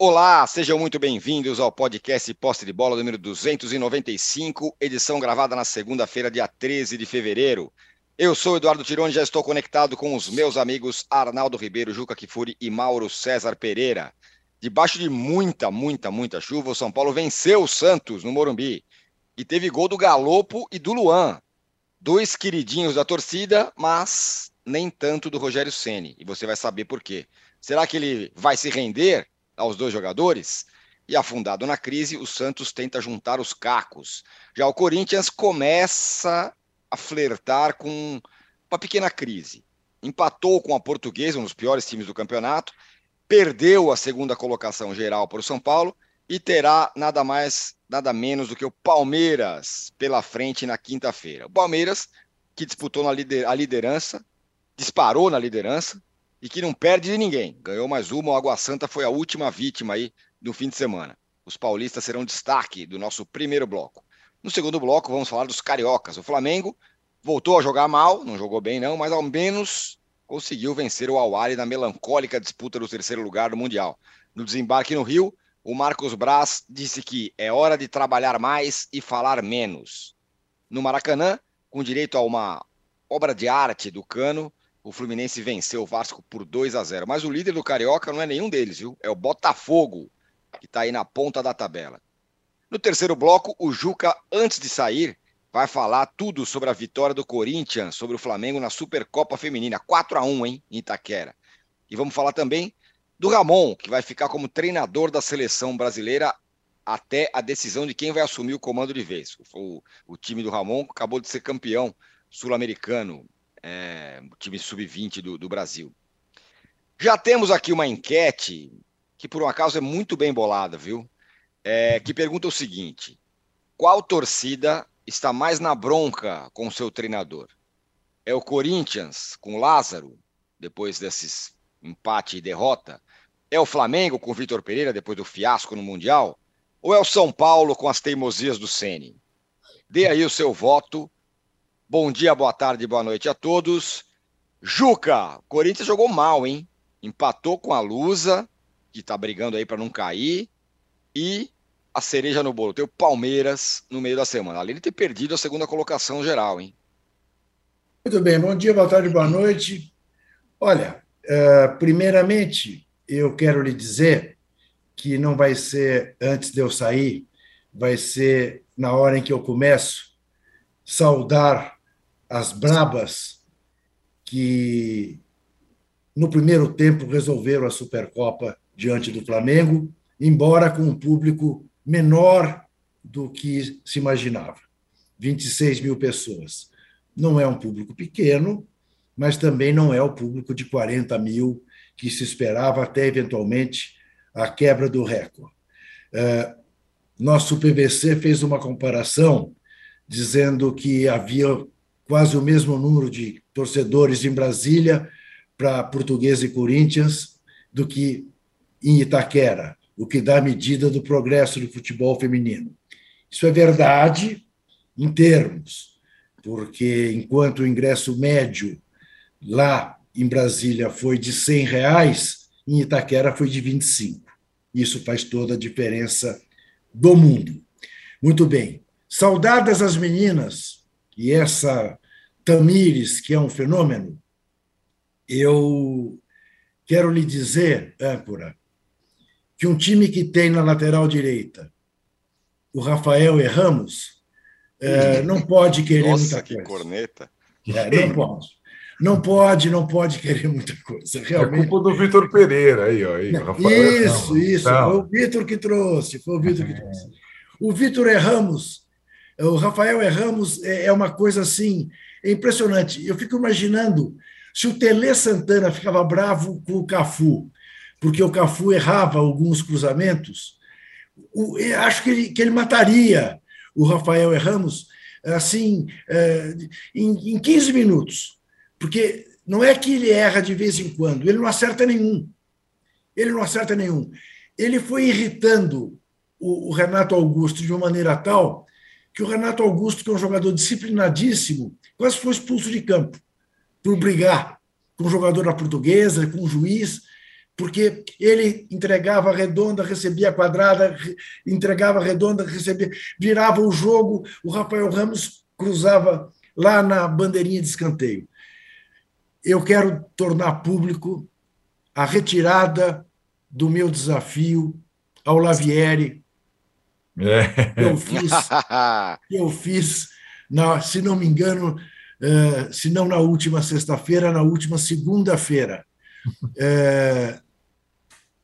Olá, sejam muito bem-vindos ao podcast Posse de Bola número 295, edição gravada na segunda-feira, dia 13 de fevereiro. Eu sou Eduardo Tironi, já estou conectado com os meus amigos Arnaldo Ribeiro, Juca Kifuri e Mauro César Pereira. Debaixo de muita, muita, muita chuva, o São Paulo venceu o Santos no Morumbi e teve gol do Galopo e do Luan. Dois queridinhos da torcida, mas nem tanto do Rogério Ceni. E você vai saber por quê. Será que ele vai se render aos dois jogadores? E afundado na crise, o Santos tenta juntar os cacos. Já o Corinthians começa a flertar com uma pequena crise. Empatou com a Portuguesa, um dos piores times do campeonato, perdeu a segunda colocação geral para o São Paulo e terá nada mais, nada menos do que o Palmeiras pela frente na quinta-feira. O Palmeiras, que disputou a liderança, disparou na liderança e que não perde de ninguém. Ganhou mais uma, o Água Santa foi a última vítima aí no fim de semana. Os paulistas serão destaque do nosso primeiro bloco. No segundo bloco, vamos falar dos cariocas. O Flamengo voltou a jogar mal, não jogou bem não, mas ao menos conseguiu vencer o Awali na melancólica disputa do terceiro lugar do Mundial. No desembarque no Rio, o Marcos Braz disse que é hora de trabalhar mais e falar menos. No Maracanã, com direito a uma obra de arte do Cano, o Fluminense venceu o Vasco por 2 a 0. Mas o líder do Carioca não é nenhum deles, viu? É o Botafogo, que está aí na ponta da tabela. No terceiro bloco, o Juca, antes de sair, vai falar tudo sobre a vitória do Corinthians sobre o Flamengo na Supercopa Feminina. 4 a 1 hein, em Itaquera. E vamos falar também do Ramon, que vai ficar como treinador da seleção brasileira até a decisão de quem vai assumir o comando de vez. O, o time do Ramon acabou de ser campeão sul-americano, é, time sub-20 do, do Brasil. Já temos aqui uma enquete que, por um acaso, é muito bem bolada, viu? é, que pergunta o seguinte: qual torcida está mais na bronca com o seu treinador? É o Corinthians com Lázaro, depois desses empate e derrota? É o Flamengo com Vitor Pereira, depois do fiasco no Mundial? Ou é o São Paulo com as teimosias do Sene? Dê aí o seu voto. Bom dia, boa tarde, boa noite a todos. Juca, Corinthians jogou mal, hein? Empatou com a Lusa, que tá brigando aí para não cair, e a cereja no bolo. Tem o Palmeiras no meio da semana. Além de ter perdido a segunda colocação geral, hein? Muito bem, bom dia, boa tarde, boa noite. Olha, uh, primeiramente, eu quero lhe dizer que não vai ser antes de eu sair, vai ser na hora em que eu começo saudar as brabas que no primeiro tempo resolveram a Supercopa diante do Flamengo, embora com um público menor do que se imaginava 26 mil pessoas. Não é um público pequeno, mas também não é o público de 40 mil que se esperava até eventualmente a quebra do recorde. É, nosso PVC fez uma comparação dizendo que havia quase o mesmo número de torcedores em Brasília para Português e Corinthians do que em Itaquera o que dá medida do progresso do futebol feminino. Isso é verdade em termos, porque enquanto o ingresso médio lá em Brasília foi de 100 reais, em Itaquera foi de 25. Isso faz toda a diferença do mundo. Muito bem. Saudadas as meninas e essa Tamires, que é um fenômeno, eu quero lhe dizer, âncora, que um time que tem na lateral direita o Rafael e Ramos é, não pode querer Nossa, muita que coisa. corneta. É, não pode. Não pode, não pode querer muita coisa. Realmente. É culpa do Vitor Pereira aí, ó. Aí, Rafael, isso, não, isso. Não. Foi o Vitor que trouxe. Foi o Vitor que trouxe. O Vitor é Ramos, o Rafael Ramos é, é uma coisa assim, é impressionante. Eu fico imaginando se o Tele Santana ficava bravo com o Cafu porque o Cafu errava alguns cruzamentos, acho que ele, que ele mataria o Rafael Ramos assim, é, em, em 15 minutos. Porque não é que ele erra de vez em quando, ele não acerta nenhum. Ele não acerta nenhum. Ele foi irritando o, o Renato Augusto de uma maneira tal que o Renato Augusto, que é um jogador disciplinadíssimo, quase foi expulso de campo por brigar com o jogador da portuguesa, com o juiz porque ele entregava redonda, recebia quadrada, entregava redonda, recebia, virava o jogo, o Rafael Ramos cruzava lá na bandeirinha de escanteio. Eu quero tornar público a retirada do meu desafio ao Lavieri. É. Eu fiz, eu fiz na, se não me engano, uh, se não na última sexta-feira, na última segunda-feira, uh,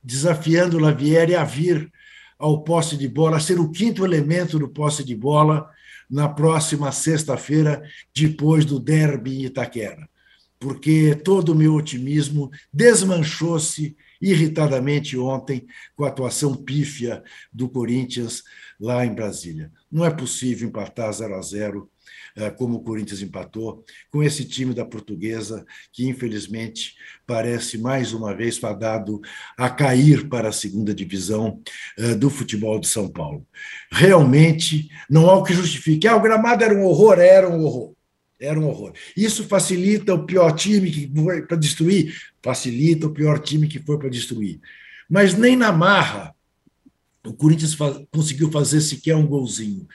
desafiando o Lavieri a vir ao posse de bola, a ser o quinto elemento do posse de bola na próxima sexta-feira, depois do derby em Itaquera. Porque todo o meu otimismo desmanchou-se irritadamente ontem com a atuação pífia do Corinthians lá em Brasília. Não é possível empatar 0 a 0 eh, como o Corinthians empatou, com esse time da portuguesa, que infelizmente parece mais uma vez fadado a cair para a segunda divisão eh, do futebol de São Paulo. Realmente não há o que justifique. Ah, o gramado era um horror, era um horror. Era um horror. Isso facilita o pior time que foi para destruir? Facilita o pior time que foi para destruir. Mas nem na marra o Corinthians conseguiu fazer sequer um golzinho.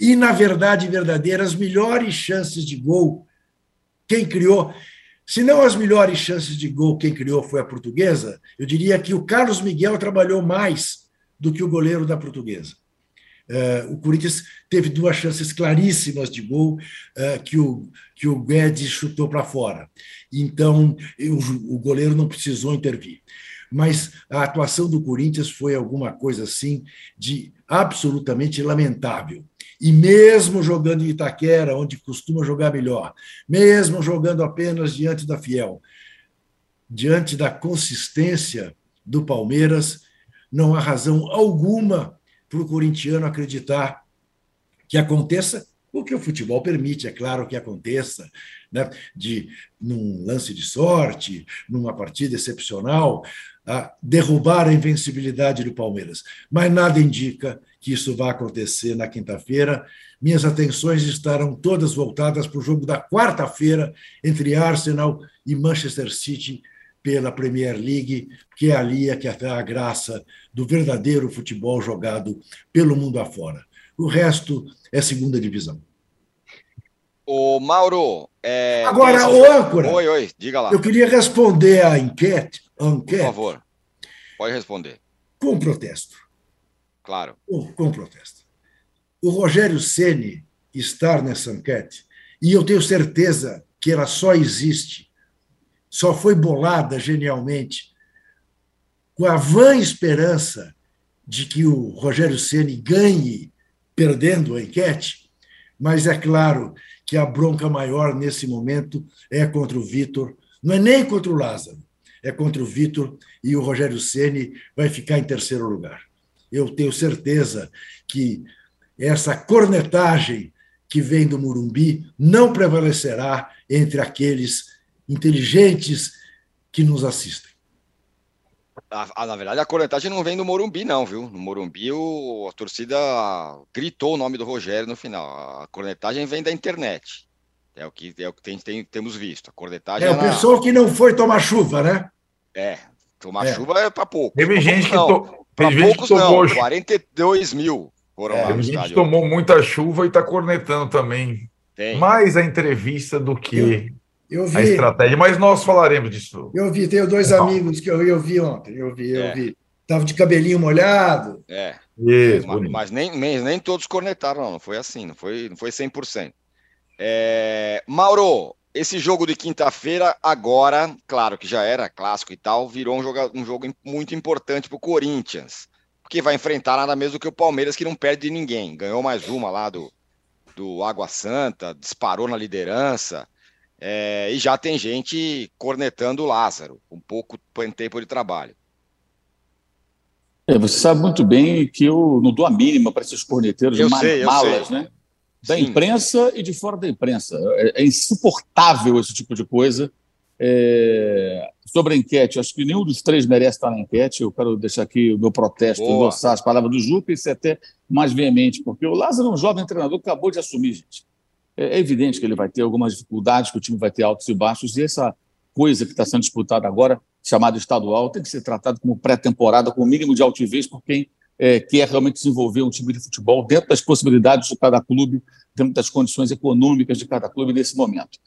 E, na verdade verdadeira, as melhores chances de gol, quem criou, se não as melhores chances de gol, quem criou foi a portuguesa, eu diria que o Carlos Miguel trabalhou mais do que o goleiro da portuguesa. Uh, o Corinthians teve duas chances claríssimas de gol uh, que, o, que o Guedes chutou para fora. Então, eu, o goleiro não precisou intervir mas a atuação do Corinthians foi alguma coisa assim de absolutamente lamentável. E mesmo jogando em Itaquera, onde costuma jogar melhor, mesmo jogando apenas diante da Fiel, diante da consistência do Palmeiras, não há razão alguma para o corintiano acreditar que aconteça o que o futebol permite, é claro que aconteça, né? de num lance de sorte, numa partida excepcional, a derrubar a invencibilidade do Palmeiras. Mas nada indica que isso vá acontecer na quinta-feira. Minhas atenções estarão todas voltadas para o jogo da quarta-feira entre Arsenal e Manchester City pela Premier League, que é ali é que está a graça do verdadeiro futebol jogado pelo mundo afora. O resto é segunda divisão. O Mauro. É... Agora, o âncora. Oi, oi, diga lá. Eu queria responder à enquete enquete. Por favor, pode responder. Com protesto. Claro. Com, com protesto. O Rogério Ceni estar nessa enquete, e eu tenho certeza que ela só existe, só foi bolada genialmente, com a vã esperança de que o Rogério Ceni ganhe perdendo a enquete, mas é claro que a bronca maior nesse momento é contra o Vitor, não é nem contra o Lázaro, é contra o Vitor e o Rogério Ceni vai ficar em terceiro lugar. Eu tenho certeza que essa cornetagem que vem do Murumbi não prevalecerá entre aqueles inteligentes que nos assistem. Ah, na verdade, a cornetagem não vem do Morumbi, não, viu? No Morumbi, o, a torcida gritou o nome do Rogério no final. A cornetagem vem da internet. É o que, é o que tem, tem, temos visto. A cornetagem. É, o pessoal que não foi tomar chuva, né? É, tomar é. chuva é para pouco. Teve gente que, to... Teve gente poucos, que tomou. Não, 42 mil foram é, lá. Teve gente que tomou muita chuva e está cornetando também. Tem. Mais a entrevista do que vi, a estratégia. Mas nós falaremos disso. Eu vi, tenho dois não. amigos que eu, eu vi ontem. Eu vi, eu é. vi. Tava de cabelinho molhado. É. Isso, mas, mas nem, nem, nem todos cornetaram, não. Não foi assim, não foi, não foi 100%. É, Mauro, esse jogo de quinta-feira, agora, claro que já era clássico e tal, virou um jogo, um jogo muito importante para o Corinthians, porque vai enfrentar nada menos do que o Palmeiras, que não perde de ninguém. Ganhou mais uma lá do, do Água Santa, disparou na liderança, é, e já tem gente cornetando o Lázaro, um pouco tempo de trabalho. É, você sabe muito bem que eu não dou a mínima para esses corneteiros eu sei, malas, né? da Sim. imprensa e de fora da imprensa. É, é insuportável esse tipo de coisa. É... Sobre a enquete, acho que nenhum dos três merece estar na enquete. Eu quero deixar aqui o meu protesto, Boa. endossar as palavras do Juca e ser até mais veemente, porque o Lázaro é um jovem treinador que acabou de assumir, gente. É, é evidente que ele vai ter algumas dificuldades, que o time vai ter altos e baixos, e essa coisa que está sendo disputada agora, chamada estadual, tem que ser tratado como pré-temporada, com o mínimo de altivez por quem é, quer realmente desenvolver um time de futebol dentro das possibilidades de cada clube, dentro das condições econômicas de cada clube nesse momento.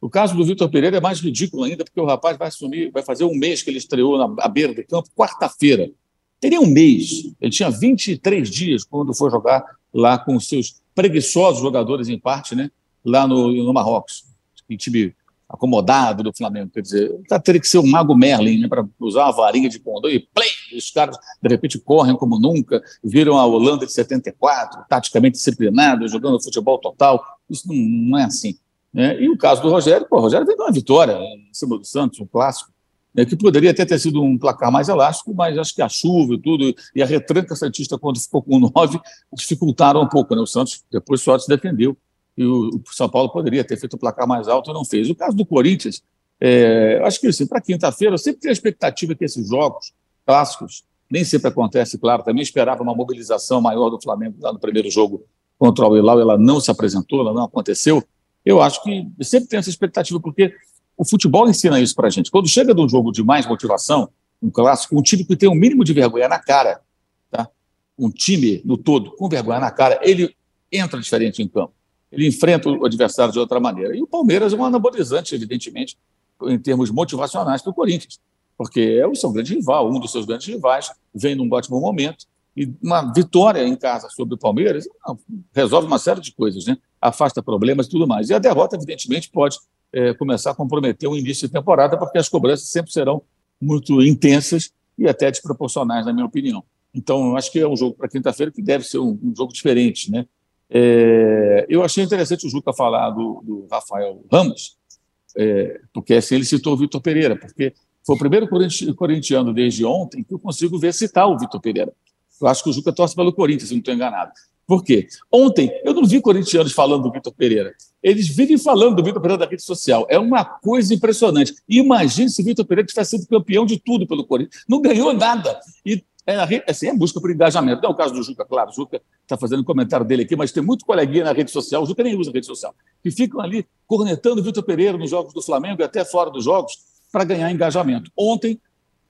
O caso do Vitor Pereira é mais ridículo ainda, porque o rapaz vai assumir, vai fazer um mês que ele estreou na beira do campo, quarta-feira. Teria um mês. Ele tinha 23 dias quando foi jogar lá com os seus preguiçosos jogadores, em parte, né? lá no, no Marrocos. Em time acomodado do Flamengo. Quer dizer, tá, teria que ser um mago Merlin né, para usar uma varinha de condor e play, os caras de repente correm como nunca, viram a Holanda de 74, taticamente disciplinados, jogando futebol total. Isso não, não é assim. Né? E o caso do Rogério, pô, o Rogério veio uma vitória em cima do Santos, um clássico, né, que poderia até ter sido um placar mais elástico, mas acho que a chuva e tudo, e a retranca Santista, quando ficou com nove, dificultaram um pouco. Né? O Santos depois só se defendeu e o, São Paulo poderia ter feito o placar mais alto e não fez. O caso do Corinthians, é, acho que assim, para quinta-feira, eu sempre tenho a expectativa que esses jogos clássicos, nem sempre acontece, claro, também esperava uma mobilização maior do Flamengo lá no primeiro jogo contra o Hilal, ela não se apresentou, ela não aconteceu. Eu acho que sempre tenho essa expectativa, porque o futebol ensina isso para a gente. Quando chega de um jogo de mais motivação, um clássico, um time que tem um mínimo de vergonha na cara, tá? um time no todo com vergonha na cara, ele entra diferente em campo ele enfrenta o adversário de outra maneira. E o Palmeiras é um anabolizante, evidentemente, em termos motivacionais para o Corinthians, porque é o seu grande rival, um dos seus grandes rivais, vem num ótimo momento, e uma vitória em casa sobre o Palmeiras resolve uma série de coisas, né? afasta problemas e tudo mais. E a derrota, evidentemente, pode é, começar a comprometer o início de temporada, porque as cobranças sempre serão muito intensas e até desproporcionais, na minha opinião. Então, acho que é um jogo para quinta-feira que deve ser um, um jogo diferente, né? É, eu achei interessante o Juca falar do, do Rafael Ramos, é, porque assim, ele citou o Vitor Pereira, porque foi o primeiro corintiano desde ontem que eu consigo ver citar o Vitor Pereira. Eu acho que o Juca torce pelo Corinthians, se não estou enganado. Por quê? Ontem, eu não vi corintianos falando do Vitor Pereira. Eles vivem falando do Vitor Pereira da rede social. É uma coisa impressionante. Imagine se o Vitor Pereira tivesse sido campeão de tudo pelo Corinthians. Não ganhou nada. E é, assim, é busca por engajamento. Não é o caso do Juca, claro. O Juca está fazendo um comentário dele aqui, mas tem muito coleguinha na rede social, o Juca nem usa rede social, que ficam ali cornetando o Vitor Pereira nos jogos do Flamengo e até fora dos jogos para ganhar engajamento. Ontem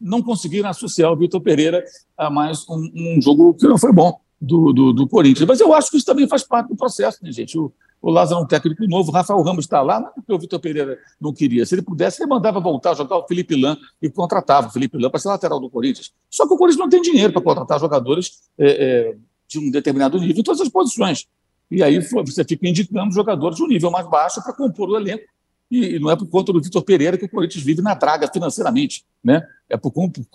não conseguiram associar o Vitor Pereira a mais um, um, jogo que não foi bom do, do, do, Corinthians. Mas eu acho que isso também faz parte do processo, né, gente? O, o Lázaro é um técnico novo, o Rafael Ramos está lá, não é porque o Vitor Pereira não queria. Se ele pudesse, ele mandava voltar jogar o Felipe Lan e contratava o Felipe Lan para ser lateral do Corinthians. Só que o Corinthians não tem dinheiro para contratar jogadores é, é, de um determinado nível em todas as posições. E aí você fica indicando jogadores de um nível mais baixo para compor o elenco. E não é por conta do Vitor Pereira que o Corinthians vive na draga financeiramente. Né? É por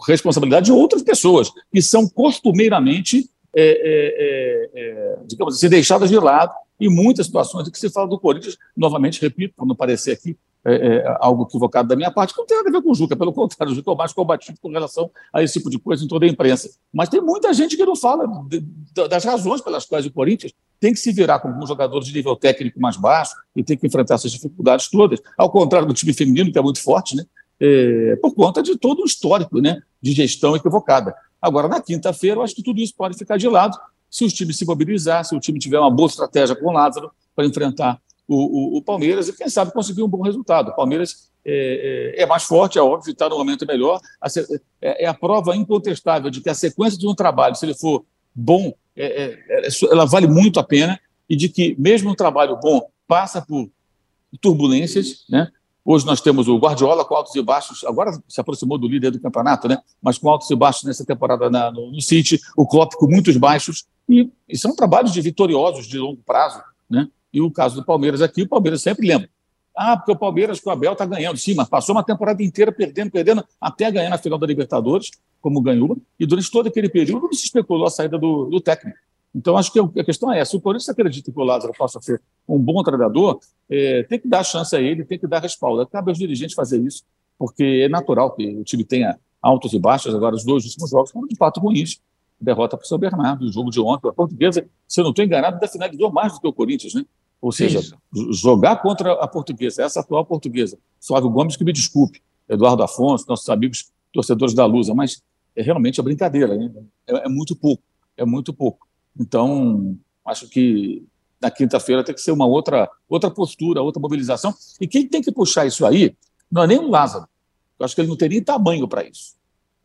responsabilidade de outras pessoas, que são costumeiramente, é, é, é, é digamos assim, deixadas de lado e muitas situações em que se fala do Corinthians, novamente, repito, para não parecer aqui é, algo equivocado da minha parte, que não tem nada a ver com o Juca, pelo contrário, o Juca é o mais combativo com relação a esse tipo de coisa em toda a imprensa. Mas tem muita gente que não fala de, das razões pelas quais o Corinthians tem que se virar com alguns jogadores de nível técnico mais baixo e tem que enfrentar essas dificuldades todas, ao contrário do time feminino, que é muito forte, né? É, por conta de todo um histórico né, de gestão equivocada. Agora, na quinta-feira, eu acho que tudo isso pode ficar de lado se o time se mobilizar, se o time tiver uma boa estratégia com o Lázaro para enfrentar o, o, o, Palmeiras e, quem sabe, conseguir um bom resultado. O Palmeiras é, é, é mais forte, é óbvio, está no momento melhor. A, é, é, a prova incontestável de que a sequência de um trabalho, se ele for bom, é, é, é ela vale muito a pena e de que, mesmo um trabalho bom, passa por turbulências, né? Hoje nós temos o Guardiola com altos e baixos, agora se aproximou do líder do campeonato, né? mas com altos e baixos nessa temporada na, no, no, City, o Klopp com muitos baixos, e, e, são trabalhos de vitoriosos de longo prazo. Né? E o caso do Palmeiras aqui, o Palmeiras sempre lembra. Ah, porque o Palmeiras com o Abel está ganhando. Sim, mas passou uma temporada inteira perdendo, perdendo, até ganhar na final da Libertadores, como ganhou, e durante todo aquele período não se especulou a saída do, do técnico. Então, acho que a questão é essa. O Corinthians acredita que o Lázaro possa ser um bom treinador, é, tem que dar chance a ele, tem que dar respaldo. Cabe aos dirigentes fazer isso, porque é natural que o time tenha altos e baixos. Agora, os dois últimos jogos foram de fato ruins. Derrota para o São Bernardo, o jogo de ontem, a portuguesa, se eu não estou enganado, ainda finalizou mais do que o Corinthians, né? Ou seja, isso. jogar contra a portuguesa, essa atual portuguesa. Flávio Gomes, que me desculpe, Eduardo Afonso, nossos amigos torcedores da Lusa, mas é realmente a brincadeira, né? é, é muito pouco, é muito pouco. Então, acho que na quinta-feira tem que ser uma outra, outra postura, outra mobilização. E quem tem que puxar isso aí não é nem o Lázaro. Eu acho que ele não teria tamanho para isso.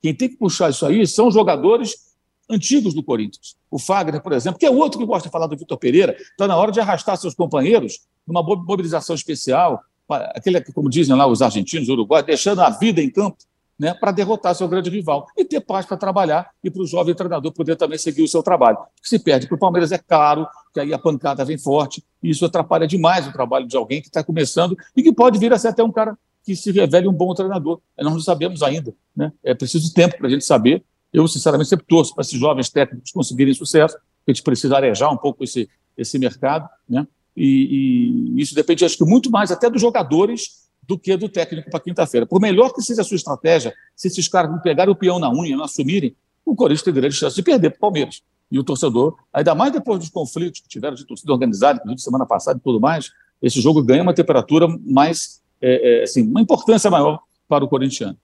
Quem tem que puxar isso aí são jogadores antigos do Corinthians. O Fagner, por exemplo, que é outro que gosta de falar do Vitor Pereira, está na hora de arrastar seus companheiros numa mobilização especial, aquele, como dizem lá os argentinos, Uruguai, deixando a vida em campo né, para derrotar seu grande rival e ter paz para trabalhar e para o jovem treinador poder também seguir o seu trabalho. se perde para o Palmeiras é caro, que aí a pancada vem forte, e isso atrapalha demais o trabalho de alguém que está começando e que pode vir a ser até um cara que se revele um bom treinador. Nós não sabemos ainda. Né? É preciso tempo para a gente saber. Eu, sinceramente, sempre torço para esses jovens técnicos conseguirem sucesso, a gente precisa arejar um pouco esse, esse mercado, né? E, e, isso depende, acho que, muito mais até dos jogadores do que do técnico para quinta-feira. Por melhor que seja a sua estratégia, se esses caras não pegarem o peão na unha, não assumirem, o Corinthians tem grande chance de perder para o Palmeiras. E o torcedor, ainda mais depois dos conflitos que tiveram de torcida organizada, inclusive semana passada e tudo mais, esse jogo ganha uma temperatura mais, é, é, assim, uma importância maior para o corintiano.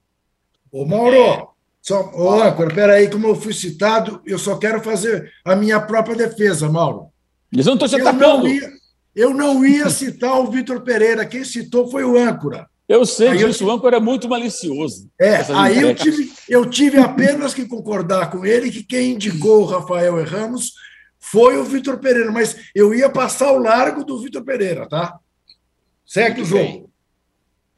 Ô, Mauro, só, ô, âncora, peraí, como eu fui citado, eu só quero fazer a minha própria defesa, Mauro. Mas eu não estou te atacando. Não eu não ia citar o Vitor Pereira, quem citou foi o âncora. Eu sei aí disso, eu... o âncora é muito malicioso. É, aí eu tive, eu tive apenas que concordar com ele que quem indicou o Rafael Ramos foi o Vitor Pereira, mas eu ia passar o largo do Vitor Pereira, tá? Segue o jogo. Bem.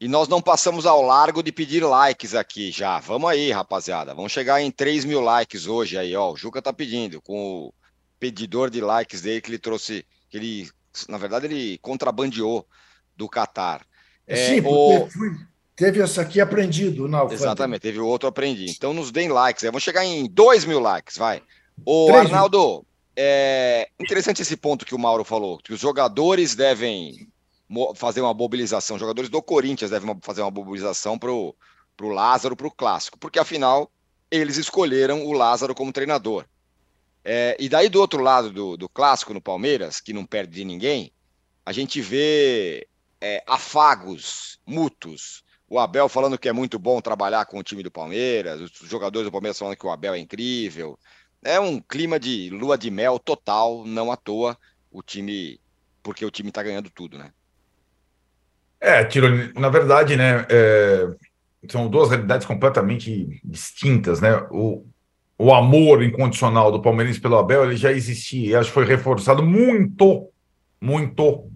E nós não passamos ao largo de pedir likes aqui já. Vamos aí, rapaziada. Vamos chegar em 3 mil likes hoje aí, ó. O Juca tá pedindo, com o pedidor de likes dele que ele trouxe, que ele na verdade, ele contrabandeou do Qatar. É, Sim, o... teve essa aqui aprendido na Exatamente, teve outro aprendi. Então nos deem likes, vamos chegar em 2 mil likes, vai. O Arnaldo, é interessante esse ponto que o Mauro falou, que os jogadores devem fazer uma mobilização, os jogadores do Corinthians devem fazer uma mobilização para o Lázaro, para o Clássico, porque afinal eles escolheram o Lázaro como treinador. É, e daí do outro lado do, do clássico no Palmeiras, que não perde de ninguém, a gente vê é, afagos mútuos. O Abel falando que é muito bom trabalhar com o time do Palmeiras, os jogadores do Palmeiras falando que o Abel é incrível. É um clima de lua de mel total, não à toa, o time, porque o time está ganhando tudo, né? É, Tiro, na verdade, né, é, são duas realidades completamente distintas, né? O, o amor incondicional do palmeirense pelo Abel ele já existia e acho que foi reforçado muito, muito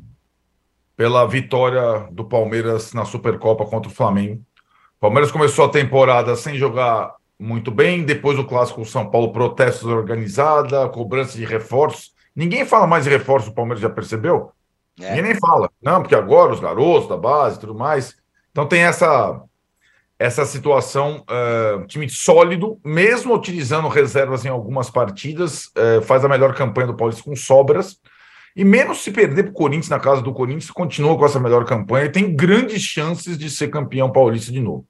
pela vitória do Palmeiras na Supercopa contra o Flamengo. O Palmeiras começou a temporada sem jogar muito bem, depois do clássico São Paulo, protestos organizada, cobrança de reforços. Ninguém fala mais de reforço, o Palmeiras já percebeu? É. Ninguém nem fala. Não, porque agora os garotos da base e tudo mais. Então tem essa essa situação, uh, time sólido, mesmo utilizando reservas em algumas partidas, uh, faz a melhor campanha do Paulista com sobras. E menos se perder para o Corinthians na casa do Corinthians, continua com essa melhor campanha e tem grandes chances de ser campeão paulista de novo.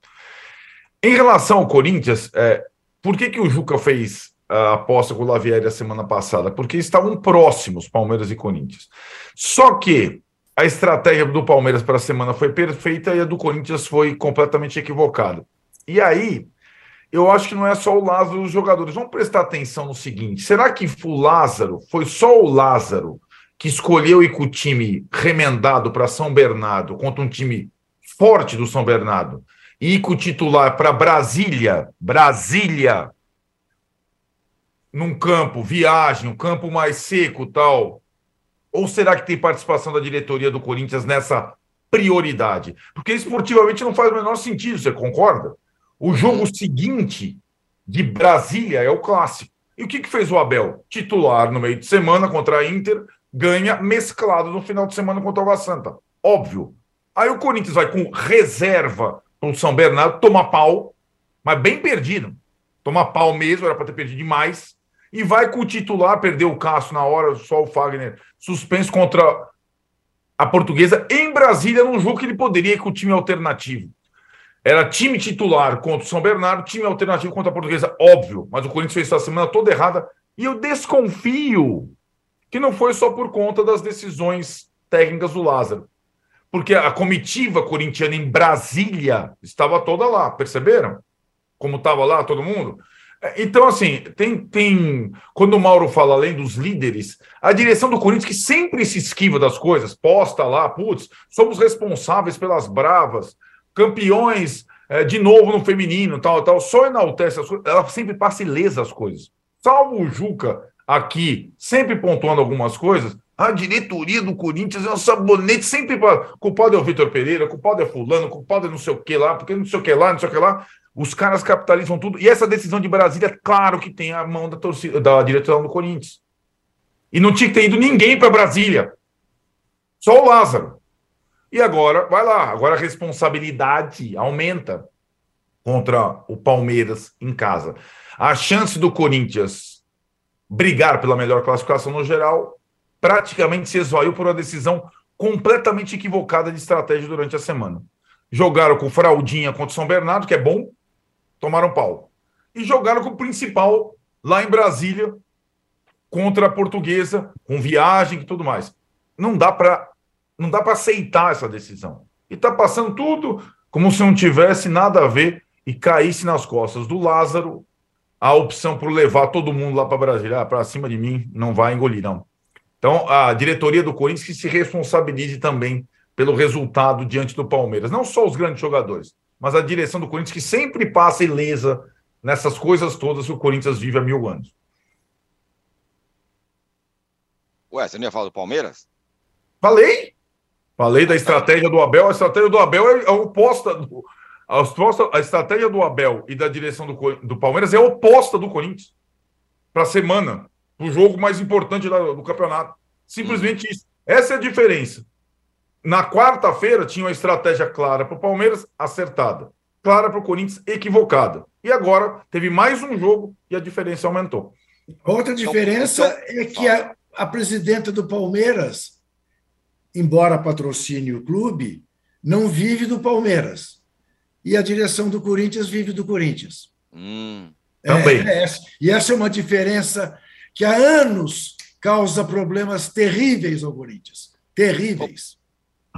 Em relação ao Corinthians, é, por que, que o Juca fez a aposta com o Lavieri a semana passada? Porque estavam próximos, Palmeiras e Corinthians. Só que a estratégia do Palmeiras para a semana foi perfeita e a do Corinthians foi completamente equivocada. E aí, eu acho que não é só o Lázaro os jogadores. Vamos prestar atenção no seguinte: será que o Lázaro foi só o Lázaro que escolheu ir com o time remendado para São Bernardo contra um time forte do São Bernardo e ir com o titular para Brasília, Brasília, num campo, viagem, um campo mais seco tal, ou será que tem participação da diretoria do Corinthians nessa prioridade? Porque esportivamente não faz o menor sentido, você concorda? O jogo seguinte de Brasília é o clássico. E o que, que fez o Abel? Titular no meio de semana contra a Inter, ganha mesclado no final de semana contra o Água Santa. Óbvio. Aí o Corinthians vai com reserva para o São Bernardo, toma pau, mas bem perdido. Toma pau mesmo, era para ter perdido demais e vai com o titular, perdeu o Cássio na hora, só o Fagner suspenso contra a portuguesa em Brasília, num jogo que ele poderia ir com o time alternativo. Era time titular contra o São Bernardo, time alternativo contra a portuguesa, óbvio, mas o Corinthians fez essa semana toda errada. E eu desconfio que não foi só por conta das decisões técnicas do Lázaro. Porque a comitiva corintiana em Brasília estava toda lá, perceberam? Como estava lá todo mundo? Então, assim, tem, tem. Quando o Mauro fala além dos líderes, a direção do Corinthians, que sempre se esquiva das coisas, posta lá, putz, somos responsáveis pelas bravas. campeões é, de novo no feminino, tal, tal, só enaltece as coisas, ela sempre passa ilesa as coisas. Salvo o Juca aqui, sempre pontuando algumas coisas, a diretoria do Corinthians é um sabonete, sempre culpado é o Vitor Pereira, culpado é fulano, culpado é não sei o que lá, porque não sei o que lá, não sei o que lá. Os caras capitalizam tudo. E essa decisão de Brasília, claro que tem a mão da torcida, da direção do Corinthians. E não tinha que ter ido ninguém para Brasília. Só o Lázaro. E agora, vai lá, agora a responsabilidade aumenta contra o Palmeiras em casa. A chance do Corinthians brigar pela melhor classificação no geral praticamente se esvaiu por uma decisão completamente equivocada de estratégia durante a semana. Jogaram com fraldinha contra o São Bernardo, que é bom, tomaram pau. E jogaram com o principal lá em Brasília contra a Portuguesa, com viagem e tudo mais. Não dá para não dá para aceitar essa decisão. E está passando tudo como se não tivesse nada a ver e caísse nas costas do Lázaro a opção por levar todo mundo lá para Brasília, ah, para cima de mim, não vai engolir, não. Então, a diretoria do Corinthians que se responsabilize também pelo resultado diante do Palmeiras. Não só os grandes jogadores, mas a direção do Corinthians que sempre passa ilesa nessas coisas todas que o Corinthians vive há mil anos. Ué, você não ia falar do Palmeiras? Falei! Falei da estratégia do Abel. A estratégia do Abel é, é oposta do. A, a estratégia do Abel e da direção do, do Palmeiras é oposta do Corinthians para a semana, para o jogo mais importante do, campeonato. Simplesmente hum. isso. Essa é a diferença. Na quarta-feira tinha uma estratégia clara para o Palmeiras, acertada. Clara para o Corinthians, equivocada. E agora teve mais um jogo e a diferença aumentou. Outra então, diferença então, é que a, a presidenta do Palmeiras embora patrocine o clube, não vive do Palmeiras. E a direção do Corinthians vive do Corinthians. Hum, é, também. É essa. E essa é uma diferença que há anos causa problemas terríveis ao Corinthians. Terríveis.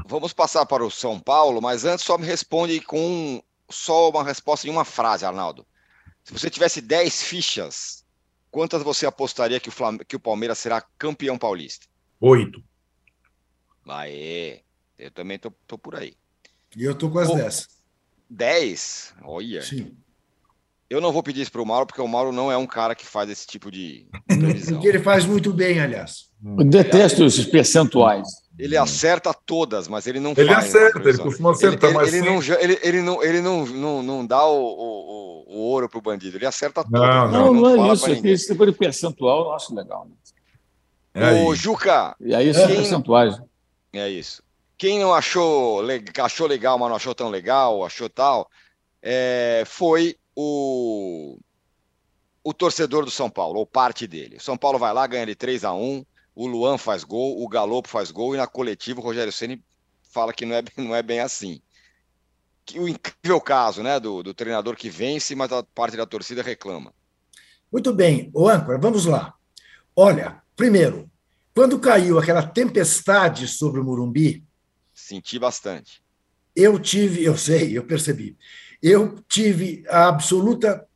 Vamos passar para o São Paulo, mas antes só me responde com só uma resposta em uma frase, Arnaldo. Se você tivesse 10 fichas, quantas você apostaria que o, Flam... que o Palmeiras será campeão paulista? Oito. Aê, eu também tô, tô por aí. E eu tô com as 10. 10? Olha. Sim. Eu não vou pedir isso para o Mauro, porque o Mauro não é um cara que faz esse tipo de previsão. Porque ele faz muito bem, aliás. Eu detesto esses percentuais. Ele acerta todas, mas ele não ele faz. Ele acerta, ele costuma acertar, ele, mas. Ele, não, ele, ele, não, ele não, não, não dá o, o, o ouro para o bandido, ele acerta todas. Não, não, não, não é isso. Esse tipo de percentual eu acho legal. Né? É Ô, Juca. E aí são percentuais. É isso. Quem não achou, achou legal, mas não achou tão legal, achou tal, é, foi o, o torcedor do São Paulo, ou parte dele. O São Paulo vai lá, ganha de 3 a 1 o Luan faz gol, o Galopo faz gol, e na coletiva o Rogério Ceni fala que não é, não é bem assim. Que o incrível caso né, do, do treinador que vence, mas a parte da torcida reclama. Muito bem, o âncora, vamos lá. Olha, primeiro, quando caiu aquela tempestade sobre o Murumbi. Senti bastante. Eu tive, eu sei, eu percebi. Eu tive a absoluta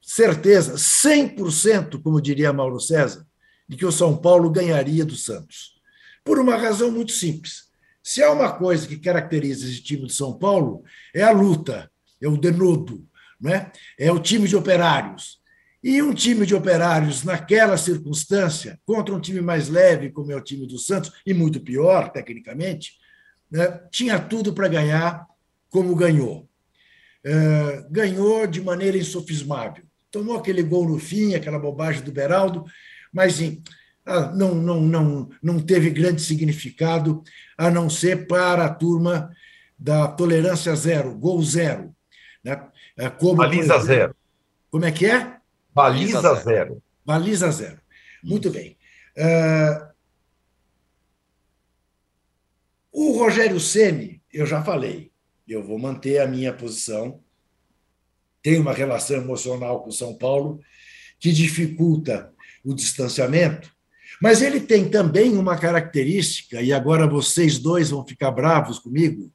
certeza, 100%, como diria Mauro César, de que o São Paulo ganharia do Santos. Por uma razão muito simples. Se há uma coisa que caracteriza esse time de São Paulo, é a luta, é o denodo, né? é o time de operários. E um time de operários, naquela circunstância, contra um time mais leve, como é o time do Santos, e muito pior, tecnicamente, né, tinha tudo para ganhar como ganhou. É, ganhou de maneira insofismável. Tomou aquele gol no fim, aquela bobagem do Beraldo, mas ah, não, não, não, não teve grande significado, a não ser para a turma da tolerância zero, gol zero. Né? É, como, Baliza zero. Como é que é? Baliza, zero. zero. Baliza zero. Muito bem. Uh, o Rogério Ceni, eu já falei, eu vou manter a minha posição. Tem uma relação emocional com São Paulo que dificulta o distanciamento, mas ele tem também uma característica, e agora vocês dois vão ficar bravos comigo,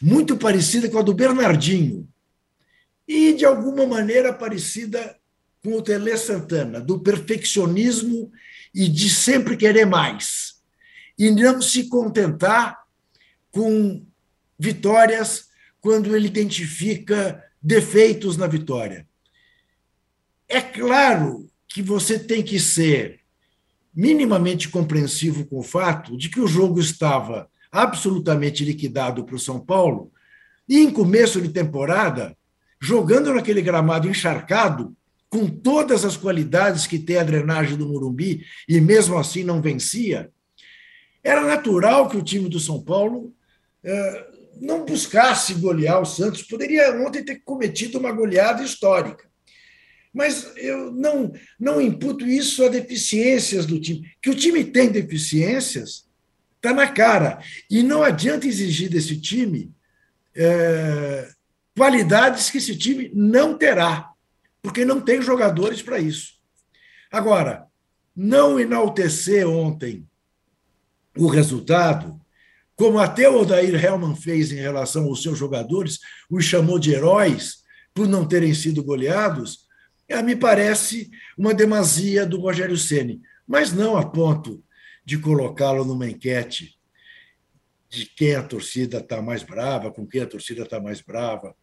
muito parecida com a do Bernardinho, e de alguma maneira parecida com o Tele Santana, do perfeccionismo e de sempre querer mais, e não se contentar com vitórias, quando ele identifica defeitos na vitória. É claro que você tem que ser minimamente compreensivo com o fato de que o jogo estava absolutamente liquidado para o São Paulo e, em começo de temporada, jogando naquele gramado encharcado, com todas as qualidades que tem a drenagem do Morumbi, e mesmo assim não vencia, era natural que o time do São Paulo eh, não buscasse golear o Santos. Poderia ontem ter cometido uma goleada histórica. Mas eu não, não imputo isso a deficiências do time. Que o time tem deficiências, está na cara. E não adianta exigir desse time é, qualidades que esse time não terá, porque não tem jogadores para isso. Agora, não enaltecer ontem o resultado, como até o Odair Helman fez em relação aos seus jogadores, os chamou de heróis por não terem sido goleados, me parece uma demasia do Rogério Ceni, mas não a ponto de colocá-lo numa enquete de quem a torcida está mais brava, com quem a torcida está mais brava.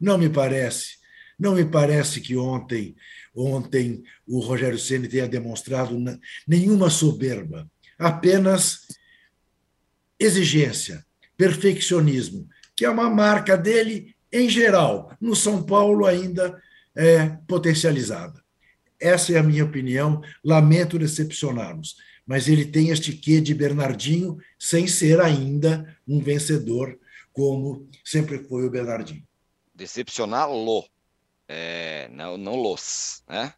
Não me parece. Não me parece que ontem, ontem o Rogério Ceni tenha demonstrado nenhuma soberba, apenas exigência, perfeccionismo, que é uma marca dele em geral. No São Paulo ainda é potencializada. Essa é a minha opinião. Lamento decepcioná-los, mas ele tem este quê de Bernardinho, sem ser ainda um vencedor, como sempre foi o Bernardinho. Decepcioná-lo, é, não, não los, né?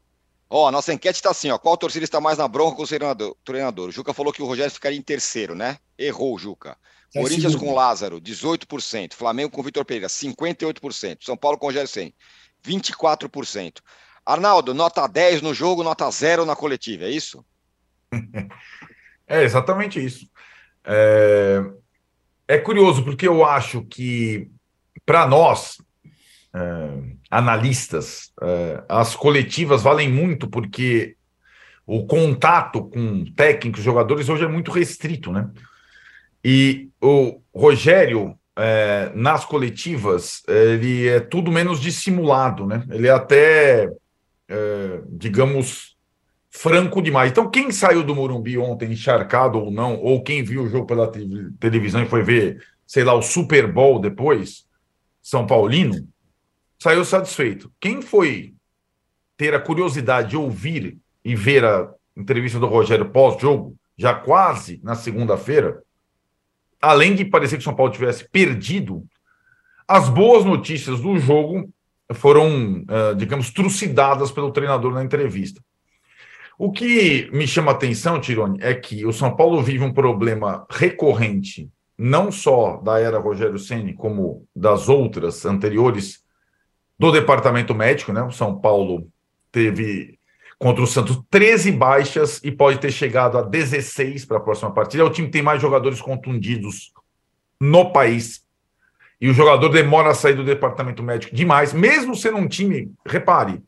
Ó, a nossa enquete está assim, ó. Qual torcida está mais na bronca com o treinador? treinador? O Juca falou que o Rogério ficaria em terceiro, né? Errou, Juca. É Corinthians com Lázaro, 18%. Flamengo com Vitor Pereira, 58%. São Paulo com Rogério Senna, 24%. Arnaldo, nota 10 no jogo, nota 0 na coletiva, é isso? É exatamente isso. É, é curioso, porque eu acho que, para nós, é, analistas, é, as coletivas valem muito porque o contato com técnicos, jogadores hoje é muito restrito, né? E o Rogério, é, nas coletivas, ele é tudo menos dissimulado, né? Ele é até, é, digamos, franco demais. Então, quem saiu do Morumbi ontem encharcado ou não, ou quem viu o jogo pela televisão e foi ver, sei lá, o Super Bowl depois, São Paulino, saiu satisfeito. Quem foi ter a curiosidade de ouvir e ver a entrevista do Rogério pós-jogo, já quase na segunda-feira, além de parecer que o São Paulo tivesse perdido, as boas notícias do jogo foram, uh, digamos, trucidadas pelo treinador na entrevista. O que me chama atenção, Tirone, é que o São Paulo vive um problema recorrente, não só da era Rogério Ceni, como das outras anteriores, do departamento médico, né? O São Paulo teve contra o Santos 13 baixas e pode ter chegado a 16 para a próxima partida. É o time que tem mais jogadores contundidos no país. E o jogador demora a sair do departamento médico demais, mesmo sendo um time, repare,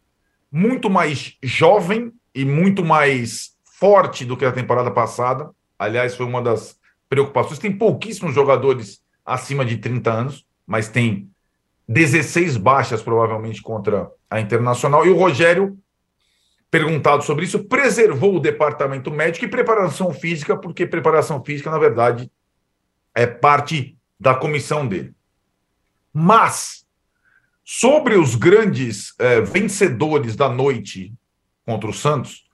muito mais jovem e muito mais forte do que a temporada passada. Aliás, foi uma das preocupações. Tem pouquíssimos jogadores acima de 30 anos, mas tem 16 baixas, provavelmente, contra a Internacional. E o Rogério, perguntado sobre isso, preservou o departamento médico e preparação física, porque preparação física, na verdade, é parte da comissão dele. Mas, sobre os grandes é, vencedores da noite contra o Santos,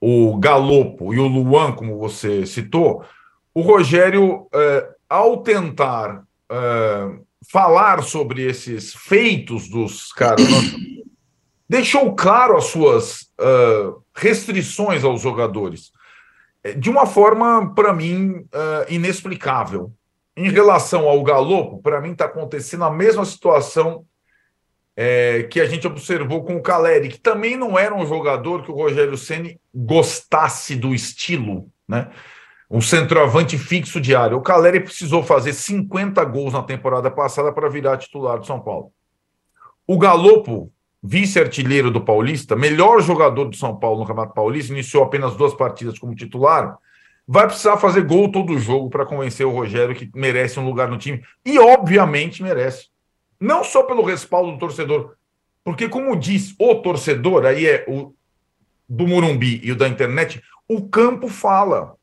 o Galopo e o Luan, como você citou, o Rogério, é, ao tentar é, falar sobre esses feitos dos caras, deixou claro as suas restrições aos jogadores, eh, de uma forma, para mim, uh, inexplicável. Em relação ao Galopo, para mim está acontecendo a mesma situação é, que a gente observou com o Caleri, que também não era um jogador que o Rogério Ceni gostasse do estilo, né? um centroavante fixo de área. O Caleri precisou fazer 50 gols na temporada passada para virar titular do São Paulo. O Galopo, vice-artilheiro do Paulista, melhor jogador do São Paulo no Campeonato Paulista, iniciou apenas duas partidas como titular, vai precisar fazer gol todo jogo para convencer o Rogério que merece um lugar no time. E, obviamente, merece. Não só pelo respaldo do torcedor, porque, como diz o torcedor, aí é o do Morumbi e o da internet, o campo fala.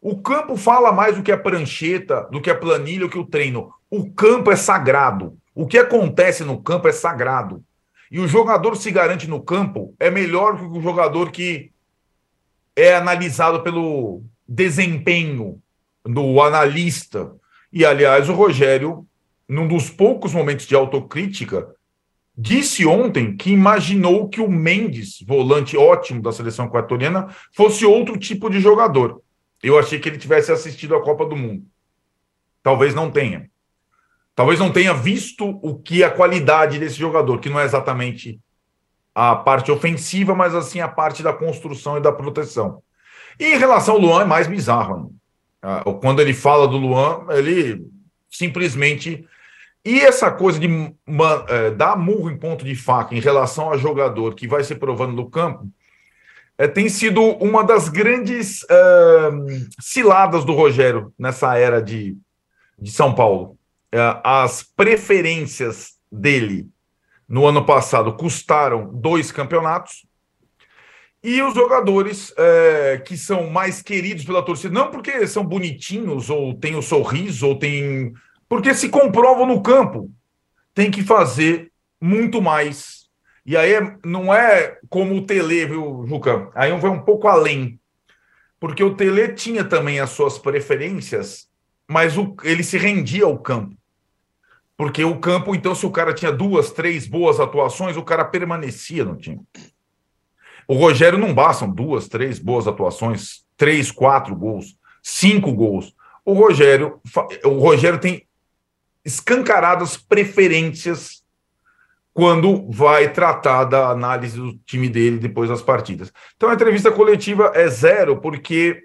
O campo fala mais do que a prancheta, do que a planilha, do que o treino. O campo é sagrado. O que acontece no campo é sagrado. E o jogador se garante no campo é melhor que o jogador que é analisado pelo desempenho do analista. E, aliás, o Rogério, num dos poucos momentos de autocrítica, disse ontem que imaginou que o Mendes, volante ótimo da seleção equatoriana, fosse outro tipo de jogador. Eu achei que ele tivesse assistido a Copa do Mundo. Talvez não tenha. Talvez não tenha visto o que a qualidade desse jogador, que não é exatamente a parte ofensiva, mas assim a parte da construção e da proteção. E em relação ao Luan, é mais bizarro. Ah, quando ele fala do Luan, ele simplesmente. E essa coisa de é, dar murro em ponto de faca em relação a jogador que vai se provando no campo, é, tem sido uma das grandes uh, ciladas do Rogério nessa era de, de São Paulo. Uh, as preferências dele no ano passado custaram dois campeonatos. E os jogadores é, que são mais queridos pela torcida, não porque são bonitinhos, ou têm o sorriso, ou têm. Porque se comprovam no campo, tem que fazer muito mais. E aí não é como o Tele, viu, Juca? Aí vai um pouco além. Porque o Tele tinha também as suas preferências, mas o, ele se rendia ao campo. Porque o campo, então, se o cara tinha duas, três boas atuações, o cara permanecia no time. O Rogério não bastam duas, três boas atuações, três, quatro gols, cinco gols. O Rogério, o Rogério tem escancaradas preferências quando vai tratar da análise do time dele depois das partidas. Então a entrevista coletiva é zero, porque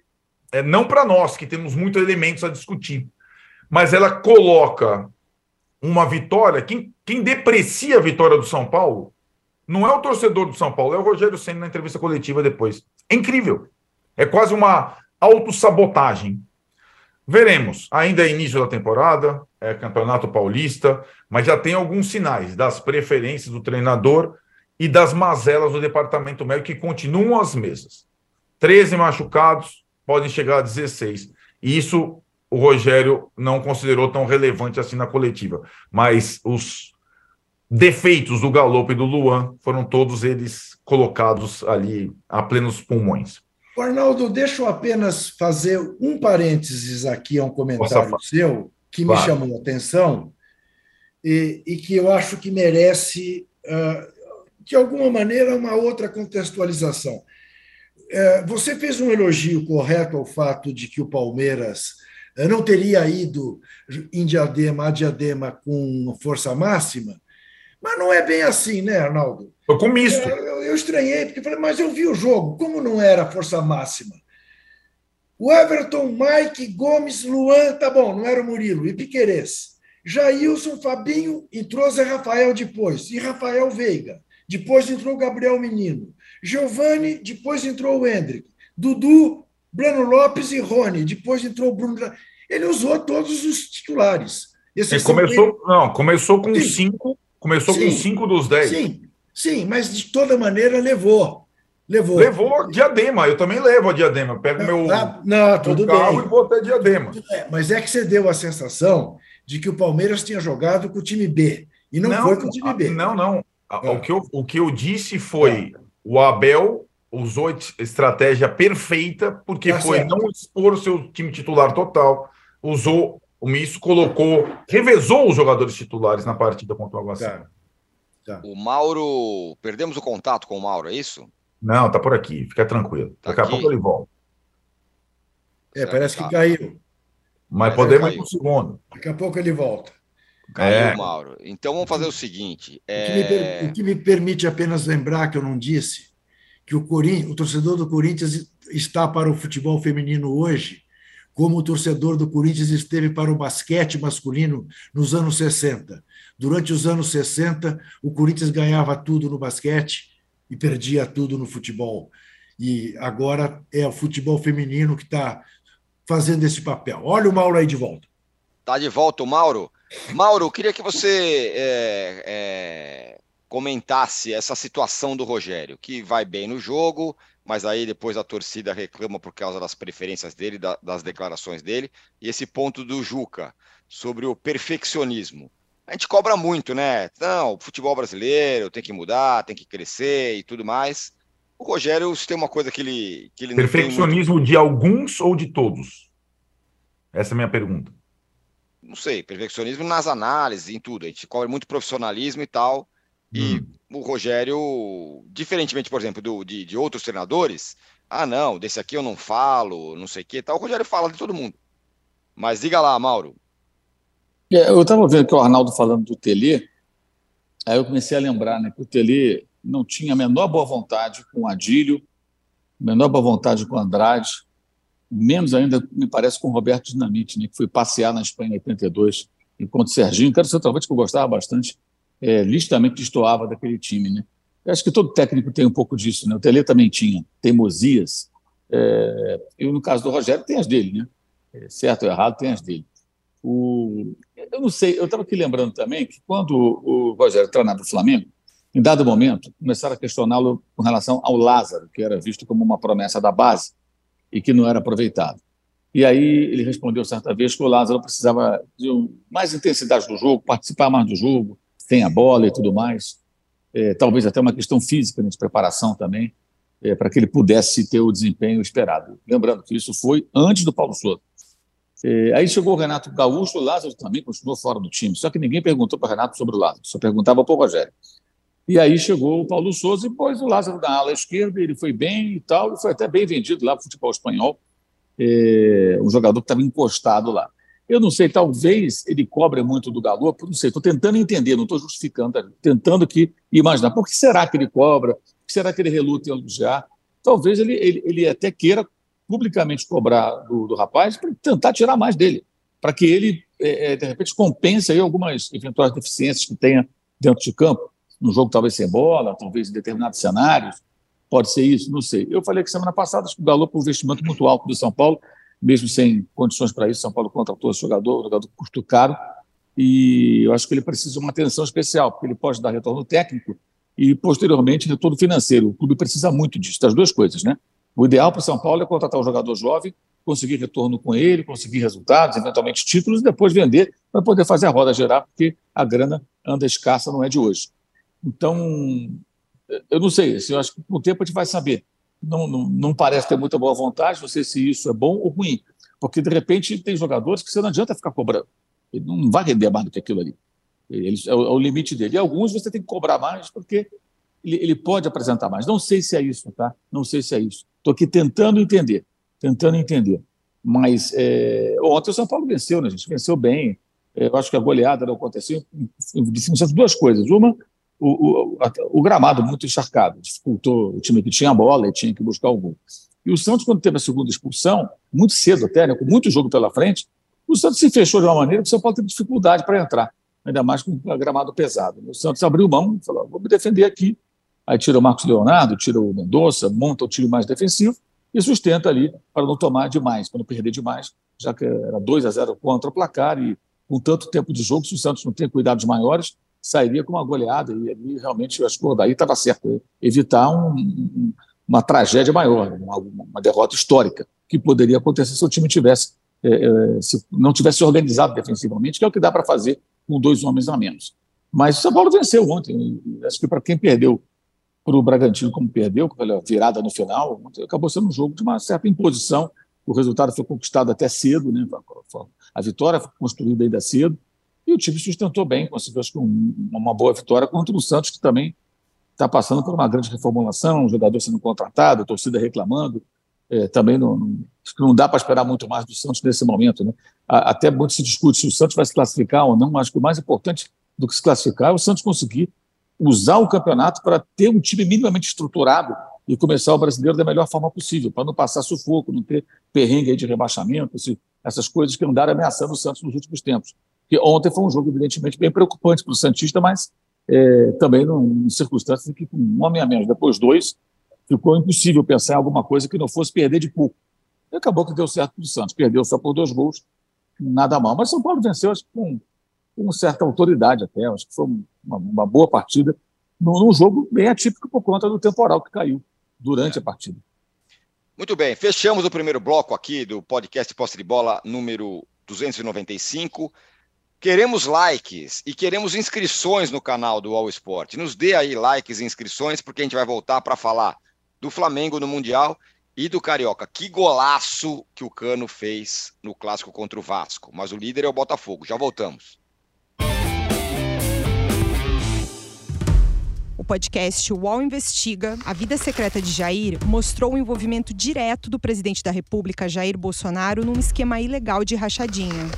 é não para nós que temos muitos elementos a discutir, mas ela coloca uma vitória, quem, quem deprecia a vitória do São Paulo não é o torcedor do São Paulo, é o Rogério Senna na entrevista coletiva depois. É incrível. É quase uma autossabotagem. Veremos. Ainda é início da temporada, é campeonato paulista, mas já tem alguns sinais das preferências do treinador e das mazelas do departamento médico que continuam as mesmas. 13 machucados, podem chegar a 16. E isso o Rogério não considerou tão relevante assim na coletiva. Mas os defeitos do Galopo e do Luan foram todos eles colocados ali a plenos pulmões. Arnaldo, deixa eu apenas fazer um parênteses aqui a um comentário Nossa, seu que claro. me chamou a atenção e, e, que eu acho que merece, uh, de alguma maneira, uma outra contextualização. Uh, você fez um elogio correto ao fato de que o Palmeiras eu não teria ido em Diadema a Diadema com força máxima, mas não é bem assim, né, Arnaldo? Foi com misto. Eu, eu, eu estranhei, porque falei, mas eu vi o jogo, como não era força máxima? O Everton, Mike, Gomes, Luan, tá bom, não era o Murilo, e Piquerez. Jailson, Fabinho, entrou Zé Rafael depois, e Rafael Veiga. Depois entrou o Gabriel Menino. Giovanni, depois entrou o Hendrick. Dudu, Breno Lopes e Rony. Depois entrou o Bruno. Ele usou todos os titulares. Esse começou, não, começou com sim. cinco, começou sim. com cinco dos dez. Sim, sim, mas de toda maneira levou. Levou. Levou diadema, eu também levo a diadema. Pego não, meu, ah, não, tudo carro bem. e vou até diadema. É, mas é que você deu a sensação de que o Palmeiras tinha jogado com o time B. E não, não foi com o time B. Não, não. Ah. O, que eu, o que eu disse foi: ah. o Abel usou a estratégia perfeita, porque tá foi certo. não expor o seu time titular total, usou o misto, colocou, revezou os jogadores titulares na partida contra o Água tá. tá. O Mauro, perdemos o contato com o Mauro, é isso? Não, tá por aqui, fica tranquilo. Tá Daqui aqui? a pouco ele volta. É, parece que tá. caiu. Mas, Mas podemos ir para o segundo. Daqui a pouco ele volta. Caiu, é. Mauro. Então vamos fazer o seguinte. É... O, que é... o, que me permite apenas lembrar que eu não disse que o, o torcedor do Corinthians está para o futebol feminino hoje, como o torcedor do Corinthians esteve para o basquete masculino nos anos 60. Durante os anos 60, o Corinthians ganhava tudo no basquete e perdia tudo no futebol. E agora é o futebol feminino que está fazendo esse papel. Olha o Mauro aí de volta. Está de volta o Mauro. Mauro, queria que você é, é, comentasse essa situação do Rogério, que vai bem no jogo, mas aí depois a torcida reclama por causa das preferências dele, da, das declarações dele, e esse ponto do Juca sobre o perfeccionismo. A gente cobra muito, né? Não, o futebol brasileiro tem que mudar, tem que crescer e tudo mais. O Rogério tem uma coisa que ele. Que ele Perfeccionismo muito... de alguns ou de todos? Essa é a minha pergunta. Não sei, perfeccionismo nas análises, em tudo. A gente cobra muito profissionalismo e tal. E hum. o Rogério, diferentemente, por exemplo, do, de, de outros treinadores, ah, não, desse aqui eu não falo, não sei o que tal. O Rogério fala de todo mundo. Mas diga lá, Mauro. É, eu estava vendo que o Arnaldo falando do Tele, aí eu comecei a lembrar né, que o Tele não tinha a menor boa vontade com o Adílio, menor boa vontade com o Andrade, menos ainda, me parece, com o Roberto Dinamite, né, que foi passear na Espanha em 82, enquanto o Serginho, que era o centroavante que eu gostava bastante, é, listamente destoava daquele time. Né? Eu acho que todo técnico tem um pouco disso. Né? O Tele também tinha teimosias. É, e no caso do Rogério, tem as dele. Né? É, certo ou errado, tem as dele. O, eu não sei, eu estava aqui lembrando também que quando o Rogério treinava o Flamengo, em dado momento, começaram a questioná-lo com relação ao Lázaro, que era visto como uma promessa da base e que não era aproveitado. E aí ele respondeu certa vez que o Lázaro precisava de mais intensidade do jogo, participar mais do jogo, tem a bola e tudo mais. É, talvez até uma questão física né, de preparação também, é, para que ele pudesse ter o desempenho esperado. Lembrando que isso foi antes do Paulo Souza. É, aí chegou o Renato Gaúcho, o Lázaro também continuou fora do time, só que ninguém perguntou para o Renato sobre o Lázaro, só perguntava para o Rogério. E aí chegou o Paulo Souza e pôs o Lázaro na ala esquerda, ele foi bem e tal, e foi até bem vendido lá para o futebol espanhol, é, um jogador que estava encostado lá. Eu não sei, talvez ele cobre muito do Galo, não sei, estou tentando entender, não estou justificando, tentando aqui imaginar. Por que será que ele cobra? Por que será que ele reluta em elogiar? Talvez ele, ele, ele até queira publicamente cobrar do, do rapaz para tentar tirar mais dele, para que ele, é, é, de repente, compense aí algumas eventuais deficiências que tenha dentro de campo no jogo talvez sem bola, talvez em determinados cenários, pode ser isso, não sei. Eu falei que semana passada que o Galo, por um investimento muito alto do São Paulo, mesmo sem condições para isso, São Paulo contratou esse jogador, um jogador custo caro, e eu acho que ele precisa de uma atenção especial, porque ele pode dar retorno técnico e, posteriormente, retorno financeiro. O clube precisa muito disso, das duas coisas, né? O ideal para o São Paulo é contratar um jogador jovem, conseguir retorno com ele, conseguir resultados, eventualmente títulos, e depois vender para poder fazer a roda gerar, porque a grana anda escassa, não é de hoje. Então, eu não sei, assim, eu acho que com o tempo a gente vai saber. Não, não, não parece ter muita boa vontade, não sei se isso é bom ou ruim, porque de repente tem jogadores que você não adianta ficar cobrando. Ele não vai render mais do que aquilo ali. Ele, é, o, é o limite dele. E alguns você tem que cobrar mais, porque ele, ele pode apresentar mais. Não sei se é isso, tá? Não sei se é isso. Estou aqui tentando entender, tentando entender. Mas é, ontem o São Paulo venceu, né, gente? Venceu bem. Eu acho que a goleada não aconteceu em de duas coisas. Uma, o, o, o, gramado muito encharcado, dificultou o time que tinha a bola e tinha que buscar o gol. E o Santos, quando teve a segunda expulsão, muito cedo até, né, com muito jogo pela frente, o Santos se fechou de uma maneira que o São Paulo teve dificuldade para entrar, ainda mais com o gramado pesado. O Santos abriu mão falou: vou me defender aqui. Aí tira o Marcos Leonardo, tira o Mendonça, monta o time mais defensivo e sustenta ali para não tomar demais, para não perder demais, já que era 2 a 0 contra o placar e com tanto tempo de jogo, se o Santos não tem cuidados maiores, sairia com uma goleada. E ali realmente acho que o daí estava certo, né? evitar um, uma tragédia maior, uma, uma, derrota histórica, que poderia acontecer se o time tivesse, é, é, se não tivesse organizado defensivamente, que é o que dá para fazer com dois homens a menos. Mas o São Paulo venceu ontem. Acho que para quem perdeu para o Bragantino, como perdeu, com a virada no final, acabou sendo um jogo de uma certa imposição. O resultado foi conquistado até cedo, né? a vitória foi construída ainda cedo. E o time sustentou bem, conseguiu acho que uma boa vitória contra o Santos, que também está passando por uma grande reformulação, um jogador sendo contratado, a torcida reclamando. É, também não, não, não dá para esperar muito mais do Santos nesse momento. Né? Até muito se discute se o Santos vai se classificar ou não, mas o mais importante do que se classificar é o Santos conseguir usar o campeonato para ter um time minimamente estruturado e começar o brasileiro da melhor forma possível, para não passar sufoco, não ter perrengue de rebaixamento, essas coisas que andaram ameaçando o Santos nos últimos tempos. Que ontem foi um jogo, evidentemente, bem preocupante para o Santista, mas é, também em circunstâncias em que, com um homem a menos, depois dois, ficou impossível pensar em alguma coisa que não fosse perder de pouco. E acabou que deu certo para o Santos. Perdeu só por dois gols, nada mal. Mas São Paulo venceu, acho que com com certa autoridade até. Acho que foi uma, uma boa partida num, num, jogo bem atípico por conta do temporal que caiu durante a partida. Muito bem, fechamos o primeiro bloco aqui do podcast Posse de Bola número 295. Queremos likes e queremos inscrições no canal do All Sport. Nos dê aí likes e inscrições, porque a gente vai voltar para falar do Flamengo no Mundial e do Carioca. Que golaço que o Cano fez no clássico contra o Vasco. Mas o líder é o Botafogo. Já voltamos. O podcast UOL Investiga, A Vida Secreta de Jair, mostrou o envolvimento direto do presidente da República, Jair Bolsonaro, num esquema ilegal de rachadinha.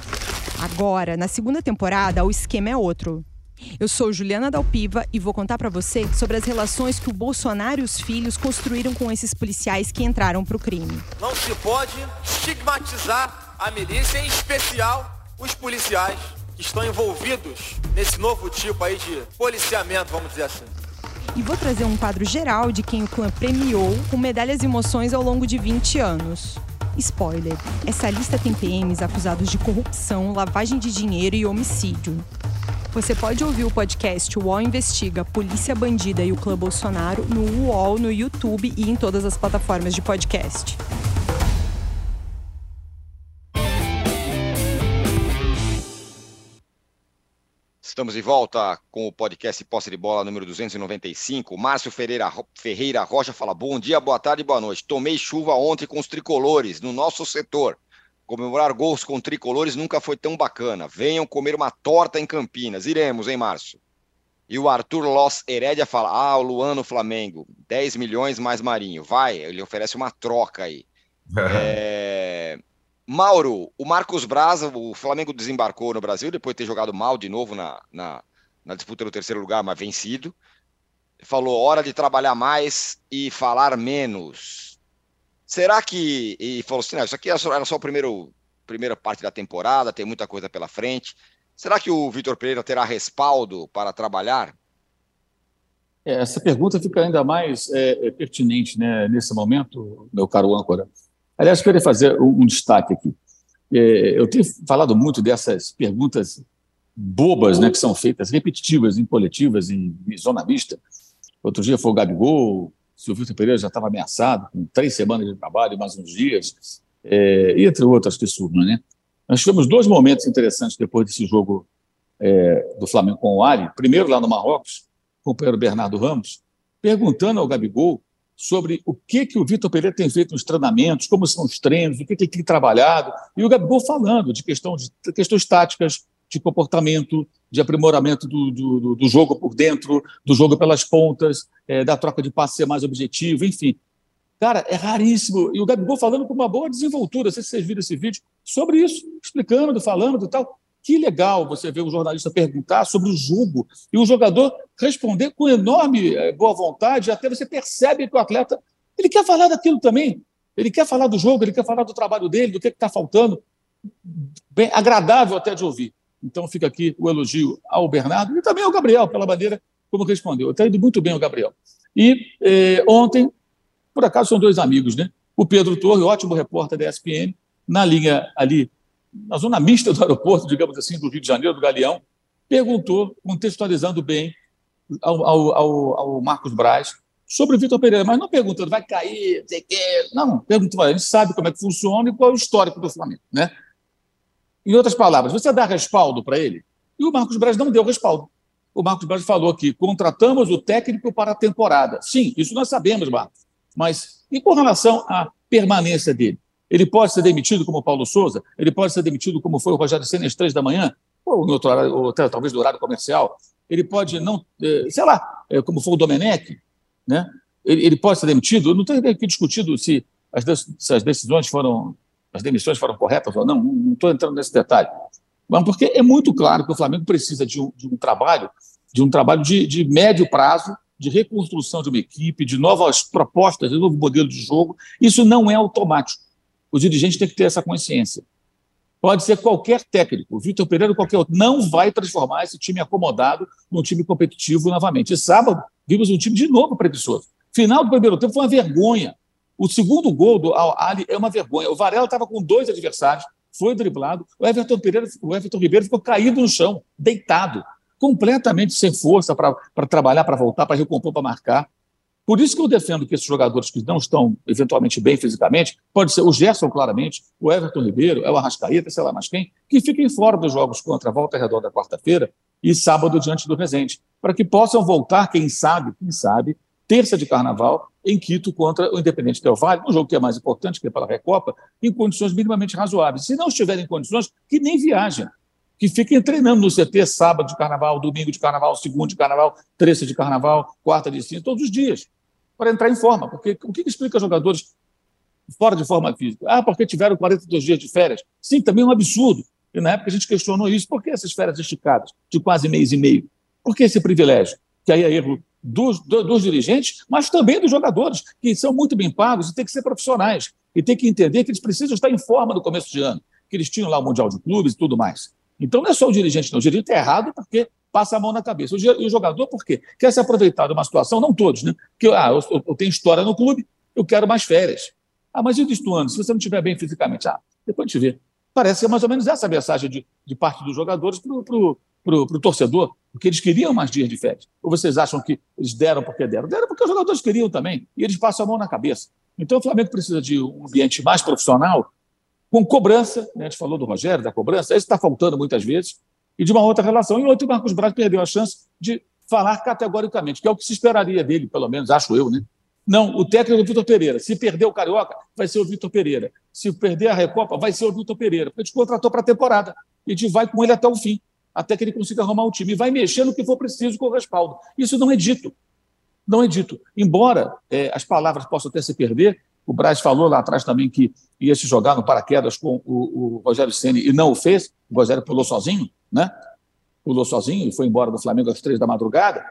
Agora, na segunda temporada, o esquema é outro. Eu sou Juliana Dalpiva e vou contar para você sobre as relações que o Bolsonaro e os filhos construíram com esses policiais que entraram para o crime. Não se pode estigmatizar a milícia, em especial os policiais que estão envolvidos nesse novo tipo aí de policiamento, vamos dizer assim. E vou trazer um quadro geral de quem o clã premiou com medalhas e emoções ao longo de 20 anos. Spoiler: essa lista tem PMs acusados de corrupção, lavagem de dinheiro e homicídio. Você pode ouvir o podcast UOL Investiga Polícia Bandida e o Clã Bolsonaro no UOL, no YouTube e em todas as plataformas de podcast. Estamos de volta com o podcast Posse de Bola número 295. Márcio Ferreira, Ferreira Rocha fala: Bom dia, boa tarde, boa noite. Tomei chuva ontem com os tricolores no nosso setor. Comemorar gols com tricolores nunca foi tão bacana. Venham comer uma torta em Campinas. Iremos, hein, Márcio? E o Arthur Loss Herédia fala: Ah, o Luan no Flamengo, 10 milhões mais Marinho. Vai, ele oferece uma troca aí. é... Mauro, o Marcos Braz, o Flamengo desembarcou no Brasil depois de ter jogado mal de novo na, na, na disputa do terceiro lugar, mas vencido. Falou: hora de trabalhar mais e falar menos. Será que. E falou assim: não, isso aqui era só, era só a primeiro, primeira parte da temporada, tem muita coisa pela frente. Será que o Vitor Pereira terá respaldo para trabalhar? É, essa pergunta fica ainda mais é, é, pertinente né, nesse momento, meu caro âncora. Aliás, queria fazer um, um destaque aqui. É, eu tenho falado muito dessas perguntas bobas né, que são feitas, repetitivas, em coletivas, em, em zona mista. Outro dia foi o Gabigol, se o Vitor Pereira já estava ameaçado, com três semanas de trabalho, mais uns dias, é, entre outras que surgem. Né? Nós tivemos dois momentos interessantes depois desse jogo é, do Flamengo com o Ari. Primeiro, lá no Marrocos, com o companheiro Bernardo Ramos, perguntando ao Gabigol sobre o que, que o Vitor Pereira tem feito nos treinamentos, como são os treinos, o que, que ele tem trabalhado, e o Gabigol falando de, questão de questões táticas, de comportamento, de aprimoramento do, do, do, jogo por dentro, do jogo pelas pontas, é, da troca de passe ser mais objetivo, enfim. Cara, é raríssimo. E o Gabigol falando com uma boa desenvoltura, não sei se vocês viram esse vídeo, sobre isso, explicando, falando e tal. Que legal você ver um jornalista perguntar sobre o jogo e o jogador responder com enorme é, boa vontade, até você percebe que o atleta ele quer falar daquilo também. Ele quer falar do jogo, ele quer falar do trabalho dele, do que está faltando. Bem agradável até de ouvir. Então fica aqui o elogio ao Bernardo e também ao Gabriel, pela maneira como respondeu. Está indo muito bem o Gabriel. E eh, ontem, por acaso, são dois amigos, né? O Pedro Torre, ótimo repórter da ESPN, na linha ali, na zona mista do aeroporto, digamos assim, do Rio de Janeiro, do Galeão, perguntou, contextualizando bem ao, ao, ao, ao Marcos Braz, sobre o Vitor Pereira, mas não perguntando, vai cair, sei o quê. Não, perguntando, a gente sabe como é que funciona e qual é o histórico do Flamengo, né? Em outras palavras, você dá respaldo para ele? E o Marcos Braz não deu respaldo. O Marcos Braz falou que contratamos o técnico para a temporada. Sim, isso nós sabemos, Marcos. Mas e com relação à permanência dele? Ele pode ser demitido como Paulo Souza? Ele pode ser demitido como foi o Rogério Senna às três da manhã? Ou, em outro horário, ou talvez no horário comercial? Ele pode não, eh, sei lá, eh, como foi o Domenech, né? Ele, ele pode ser demitido? Eu não tenho aqui discutido se as, se as decisões foram as demissões foram corretas ou não, não estou entrando nesse detalhe. Mas porque é muito claro que o Flamengo precisa de um, de um trabalho, de um trabalho de, de médio prazo, de reconstrução de uma equipe, de novas propostas, de novo modelo de jogo. Isso não é automático. O dirigente tem que ter essa consciência. Pode ser qualquer técnico, Vitor Pereira ou qualquer outro, não vai transformar esse time acomodado num time competitivo novamente. E sábado, vimos um time de novo preguiçoso. Final do primeiro tempo foi uma vergonha. O segundo gol do Al Ali é uma vergonha. O Varela estava com dois adversários, foi driblado. O Everton, Pereira, o Everton Ribeiro ficou caído no chão, deitado, completamente sem força para trabalhar, para voltar, para recompor, para marcar. Por isso que eu defendo que esses jogadores que não estão eventualmente bem fisicamente, pode ser o Gerson, claramente, o Everton Ribeiro, é o Arrascaeta, sei lá mais quem, que fiquem fora dos jogos contra a Volta Redonda quarta-feira e sábado diante do Resende, para que possam voltar, quem sabe, quem sabe, terça de carnaval em Quito contra o Independente Del Valle, um jogo que é mais importante, que é pela Recopa, em condições minimamente razoáveis. Se não estiverem condições, que nem viajem que fiquem treinando no CT sábado de carnaval, domingo de carnaval, segundo de carnaval, terça de carnaval, quarta de cinza, todos os dias para entrar em forma. Porque o que explica jogadores fora de forma física? Ah, porque tiveram 42 dias de férias. Sim, também é um absurdo. E na época a gente questionou isso. Por que essas férias esticadas de quase mês e meio? Por que esse privilégio? Que aí é erro dos, dos, dirigentes, mas também dos jogadores, que são muito bem pagos e têm que ser profissionais. E têm que entender que eles precisam estar em forma no começo de ano, que eles tinham lá o Mundial de Clubes e tudo mais. Então não é só o dirigente, não. O dirigente é errado porque passa a mão na cabeça. E o jogador, por quê? Quer se aproveitar de uma situação, não todos, né? Que ah, eu, eu tenho história no clube, eu quero mais férias. Ah, mas e o ano? Se você não estiver bem fisicamente? Ah, depois a gente vê. Parece ser mais ou menos essa a mensagem de, de parte dos jogadores para o torcedor, porque eles queriam mais dias de férias. Ou vocês acham que eles deram porque deram? Deram porque os jogadores queriam também, e eles passam a mão na cabeça. Então o Flamengo precisa de um ambiente mais profissional, com cobrança, né? a gente falou do Rogério, da cobrança, isso está faltando muitas vezes, e de uma outra relação. E outro, o Marcos Braz perdeu a chance de falar categoricamente, que é o que se esperaria dele, pelo menos, acho eu, né? Não, o técnico é o Vitor Pereira. Se perder o Carioca, vai ser o Vitor Pereira. Se perder a Recopa, vai ser o Vitor Pereira. Porque a gente contratou para a temporada. E a gente vai com ele até o fim, até que ele consiga arrumar o time. E vai mexer no que for preciso com o respaldo. Isso não é dito. Não é dito. Embora é, as palavras possam até se perder, o Braz falou lá atrás também que ia se jogar no paraquedas com o, o Rogério Ceni e não o fez. O Rogério pulou sozinho né? Pulou sozinho e foi embora do Flamengo às três da madrugada.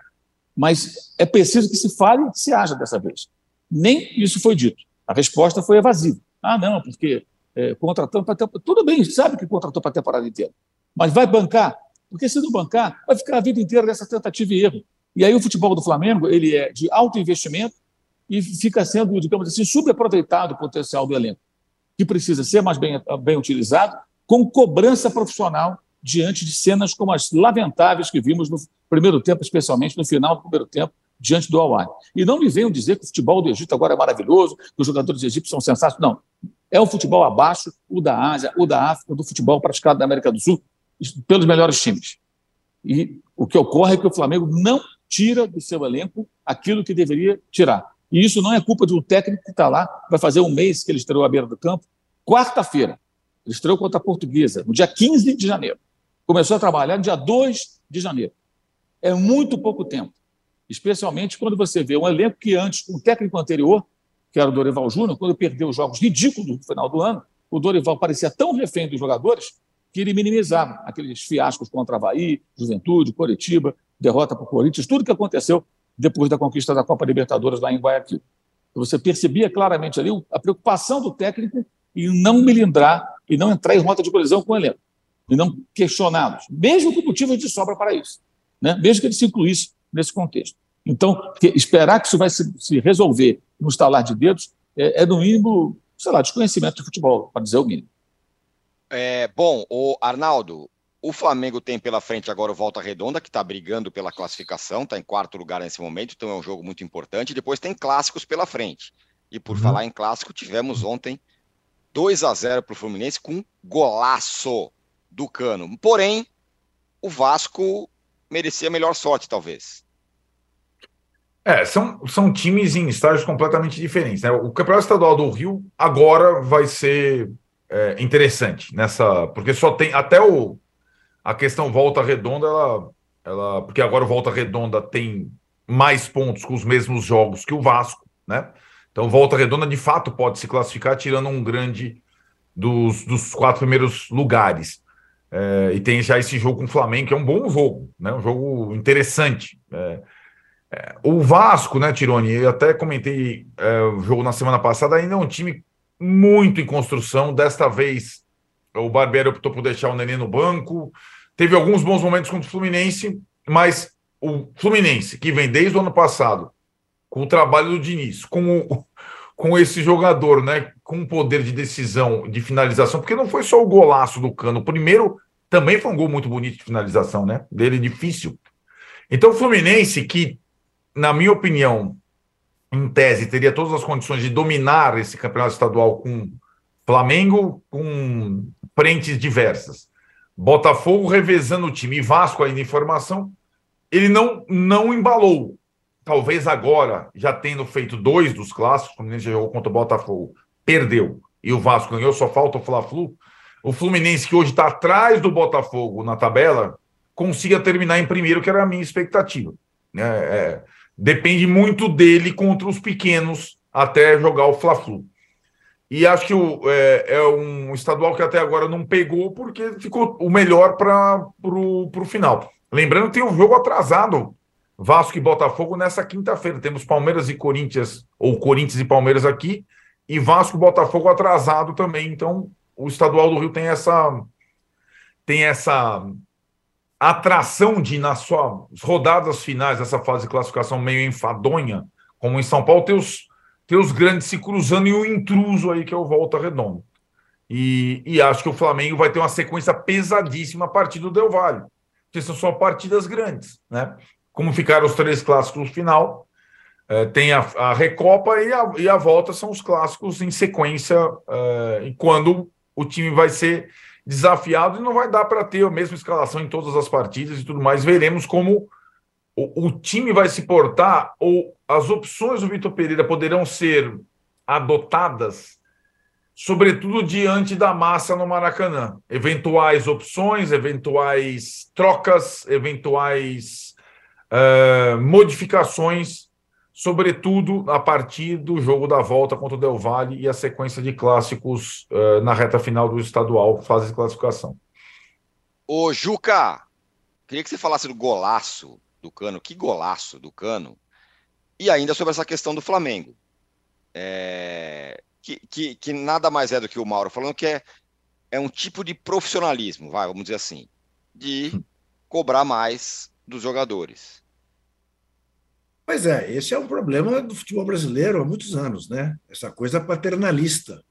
Mas é preciso que se fale e que se haja dessa vez. Nem isso foi dito. A resposta foi evasiva. Ah, não, porque é, contratando para temporada. Tudo bem, sabe que contratou para a temporada inteira. Mas vai bancar? Porque se não bancar, vai ficar a vida inteira nessa tentativa e erro. E aí o futebol do Flamengo ele é de alto investimento e fica sendo, digamos assim, subaproveitado o potencial do elenco, que precisa ser mais bem, bem utilizado, com cobrança profissional diante de cenas como as lamentáveis que vimos no primeiro tempo, especialmente no final do primeiro tempo, diante do Hawaii. E não me venham dizer que o futebol do Egito agora é maravilhoso, que os jogadores egípcios são sensacionais. Não. É um futebol abaixo, o da Ásia, o da África, do futebol praticado na América do Sul, pelos melhores times. E o que ocorre é que o Flamengo não tira do seu elenco aquilo que deveria tirar. E isso não é culpa de um técnico que está lá, vai fazer um mês que ele estreou à beira do campo, quarta-feira. Ele estreou contra a Portuguesa, no dia 15 de janeiro. Começou a trabalhar no dia 2 de janeiro. É muito pouco tempo. Especialmente quando você vê um elenco que antes, o técnico anterior, que era o Dorival Júnior, quando perdeu os jogos ridículos no final do ano, o Dorival parecia tão refém dos jogadores que ele minimizava aqueles fiascos contra Havaí, Juventude, Coritiba, derrota para o Corinthians, tudo que aconteceu depois da conquista da Copa Libertadores lá em Guayaquil. Você percebia claramente ali a preocupação do técnico em não melindrar e não entrar em rota de colisão com o elenco e não questioná-los, mesmo com motivos de sobra para isso, né? mesmo que ele se incluísse nesse contexto. Então, esperar que isso vai se, se, resolver no estalar de dedos é, é, no mínimo, sei lá, desconhecimento de futebol, para dizer o mínimo. É, bom, o Arnaldo, o Flamengo tem pela frente agora o Volta Redonda, que está brigando pela classificação, está em quarto lugar nesse momento, então é um jogo muito importante. Depois tem clássicos pela frente. E por uhum. falar em clássico, tivemos ontem 2 a 0 para o Fluminense com golaço do Cano. Porém, o Vasco merecia melhor sorte, talvez. É, são, são times em estágios completamente diferentes. Né? O Campeonato Estadual do Rio agora vai ser é, interessante nessa. Porque só tem. Até o, a questão volta redonda, ela, ela. Porque agora o Volta Redonda tem mais pontos com os mesmos jogos que o Vasco, né? Então, Volta Redonda de fato pode se classificar tirando um grande dos, dos quatro primeiros lugares. É, e tem já esse jogo com o Flamengo, que é um bom jogo, né? um jogo interessante. É, é, o Vasco, né, Tironi? Eu até comentei é, o jogo na semana passada, ainda é um time muito em construção. Desta vez, o Barbeiro optou por deixar o Nenê no banco. Teve alguns bons momentos contra o Fluminense, mas o Fluminense, que vem desde o ano passado, com o trabalho do Diniz, com o, com esse jogador, né? Com poder de decisão, de finalização, porque não foi só o golaço do Cano. O primeiro também foi um gol muito bonito de finalização, né? Dele difícil. Então, o Fluminense, que, na minha opinião, em tese, teria todas as condições de dominar esse campeonato estadual com Flamengo, com frentes diversas. Botafogo revezando o time e Vasco ainda em formação, ele não, não embalou. Talvez agora, já tendo feito dois dos clássicos, o Fluminense jogou contra o Botafogo, perdeu, e o Vasco ganhou, só falta o Fla-Flu. O Fluminense, que hoje está atrás do Botafogo na tabela, consiga terminar em primeiro, que era a minha expectativa. É, é, depende muito dele contra os pequenos até jogar o Fla-Flu. E acho que o, é, é, um estadual que até agora não pegou, porque ficou o melhor para o final. Lembrando que tem um jogo atrasado, Vasco e Botafogo, nessa quinta-feira. Temos Palmeiras e Corinthians, ou Corinthians e Palmeiras aqui, e Vasco e Botafogo atrasado também. Então, o estadual do Rio tem essa tem essa atração de, nas suas rodadas finais dessa fase de classificação meio enfadonha, como em São Paulo, ter os, ter os grandes se cruzando e o intruso aí, que é o Volta Redonda. E, e acho que o Flamengo vai ter uma sequência pesadíssima a partir do Del Valle, porque são só partidas grandes, né? Como ficaram os três clássicos final, é, tem a, a Recopa e a, e a volta são os clássicos em sequência, e quando o time vai ser desafiado e não vai dar para ter a mesma escalação em todas as partidas e tudo mais. Veremos como o, o time vai se portar ou as opções do Vitor Pereira poderão ser adotadas, sobretudo diante da massa no Maracanã. Eventuais opções, eventuais trocas, eventuais uh, modificações sobretudo a partir do jogo da volta contra o Del Valle e a sequência de clássicos uh, na reta final do estadual, fase de classificação. Ô, Juca, queria que você falasse do golaço do Cano, que golaço do Cano, e ainda sobre essa questão do Flamengo. É, que, que, que, nada mais é do que o Mauro falando que é, é um tipo de profissionalismo, vai, vamos dizer assim, de hum. cobrar mais dos jogadores. Pois é, esse é um problema do futebol brasileiro há muitos anos, né? Essa coisa paternalista.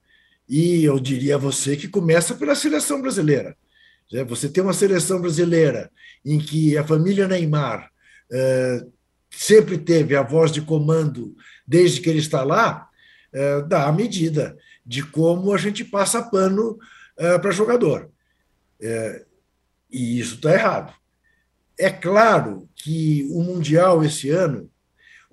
E eu diria a você que começa pela seleção brasileira. Né? Você tem uma seleção brasileira em que a família Neymar é, sempre teve a voz de comando desde que ele está lá, é, dá a medida de como a gente passa pano é, para jogador. e isso está errado. É claro que o Mundial esse ano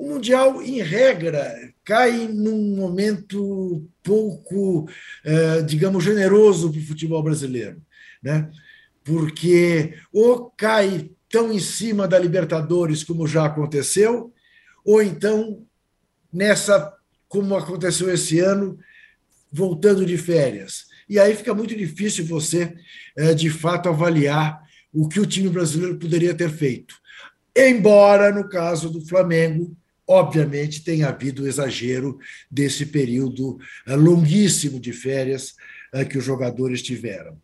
o Mundial, em regra, cai num momento pouco, eh, digamos, generoso para o futebol brasileiro, né? porque ou cai tão em cima da Libertadores como já aconteceu, ou então, nessa, como aconteceu esse ano, voltando de férias. E aí fica muito difícil você, eh, de fato, avaliar o que o time brasileiro poderia ter feito. Embora, no caso do Flamengo, Obviamente, tem havido exagero desse período eh, longuíssimo de férias eh, que os jogadores tiveram.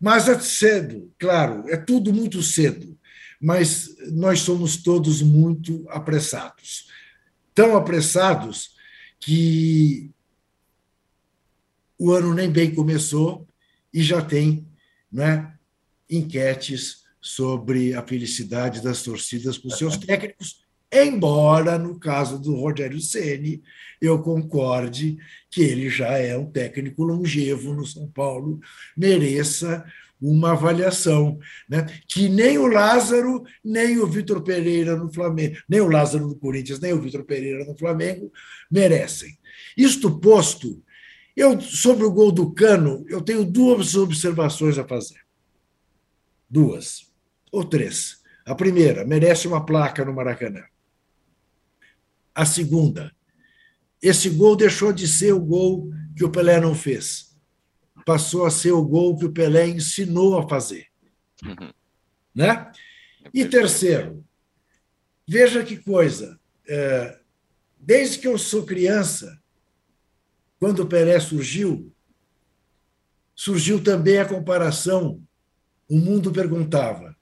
Mas é cedo, claro, é tudo muito cedo, mas nós somos todos muito apressados. Tão apressados que o ano nem bem começou e já tem né, enquetes sobre a felicidade das torcidas com seus técnicos Embora, no caso do Rogério Ceni, eu concorde que ele já é um técnico longevo no São Paulo, mereça uma avaliação, né? que nem o Lázaro, nem o Vitor Pereira no Flamengo, nem o Lázaro no Corinthians, nem o Vitor Pereira no Flamengo merecem. Isto posto, eu sobre o gol do Cano, eu tenho duas observações a fazer. Duas ou três. A primeira, merece uma placa no Maracanã a segunda. Esse gol deixou de ser o gol que o Pelé não fez. Passou a ser o gol que o Pelé ensinou a fazer. Uhum. Né? E terceiro, veja que coisa. É, desde que eu sou criança, quando o Pelé surgiu, surgiu também a comparação. O mundo perguntava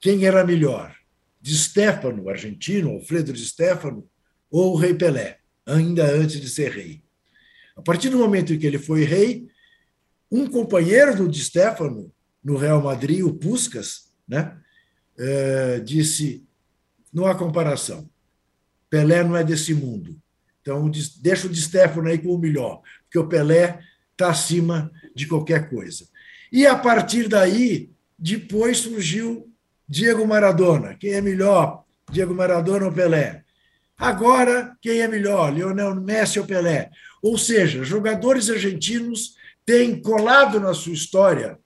quem era melhor, de Stefano, argentino, Alfredo de Stefano, ou o rei Pelé, ainda antes de ser rei. A partir do momento em que ele foi rei, um companheiro do Di Stefano no Real Madrid, o Puskas, né, é, disse: não há comparação. Pelé não é desse mundo. Então, deixa o Di Stefano aí com o melhor, porque o Pelé está acima de qualquer coisa. E a partir daí, depois surgiu Diego Maradona. Quem é melhor, Diego Maradona ou Pelé? Agora, quem é melhor, Lionel Messi ou Pelé? Ou seja, jogadores argentinos têm colado na sua história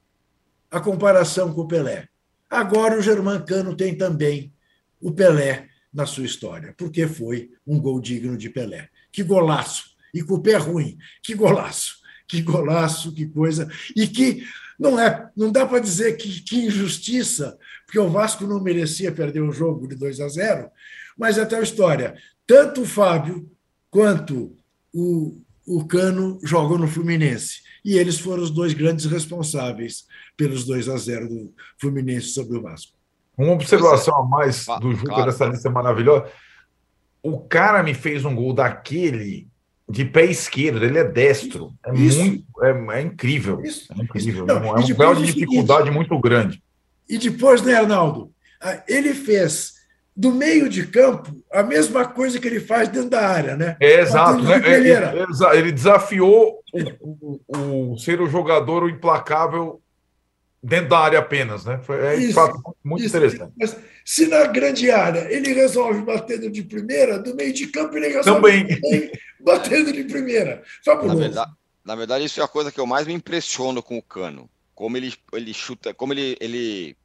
a comparação com o Pelé. Agora o Germancano tem também o Pelé na sua história, porque foi um gol digno de Pelé. Que golaço! E com o pé ruim, que golaço! Que golaço, que coisa! E que não é, não dá para dizer que, que injustiça, porque o Vasco não merecia perder o jogo de 2 a 0, mas é tal história. Tanto o Fábio quanto o, o Cano jogam no Fluminense. E eles foram os dois grandes responsáveis pelos 2 a 0 do Fluminense sobre o Vasco. Uma observação a mais do Juca claro. dessa lista maravilhosa. O cara me fez um gol daquele de pé esquerdo, ele é destro. É isso. muito é, é incrível. Isso. É incrível. Não, é um grau de dificuldade seguinte, muito grande. E depois, né, Arnaldo? Ah, ele fez do meio de campo a mesma coisa que ele faz dentro da área, né? É, exato. Né? Ele, ele, desafiou o, o, o, ser o jogador o implacável dentro da área apenas, né? Foi é, isso, fato muito isso. interessante. Mas se na grande área ele resolve batendo de primeira, do meio de campo ele resolve também batendo de primeira. Na verdade, na verdade, isso é a coisa que eu mais me impressiono com o Cano. Como ele, ele chuta, como ele, ele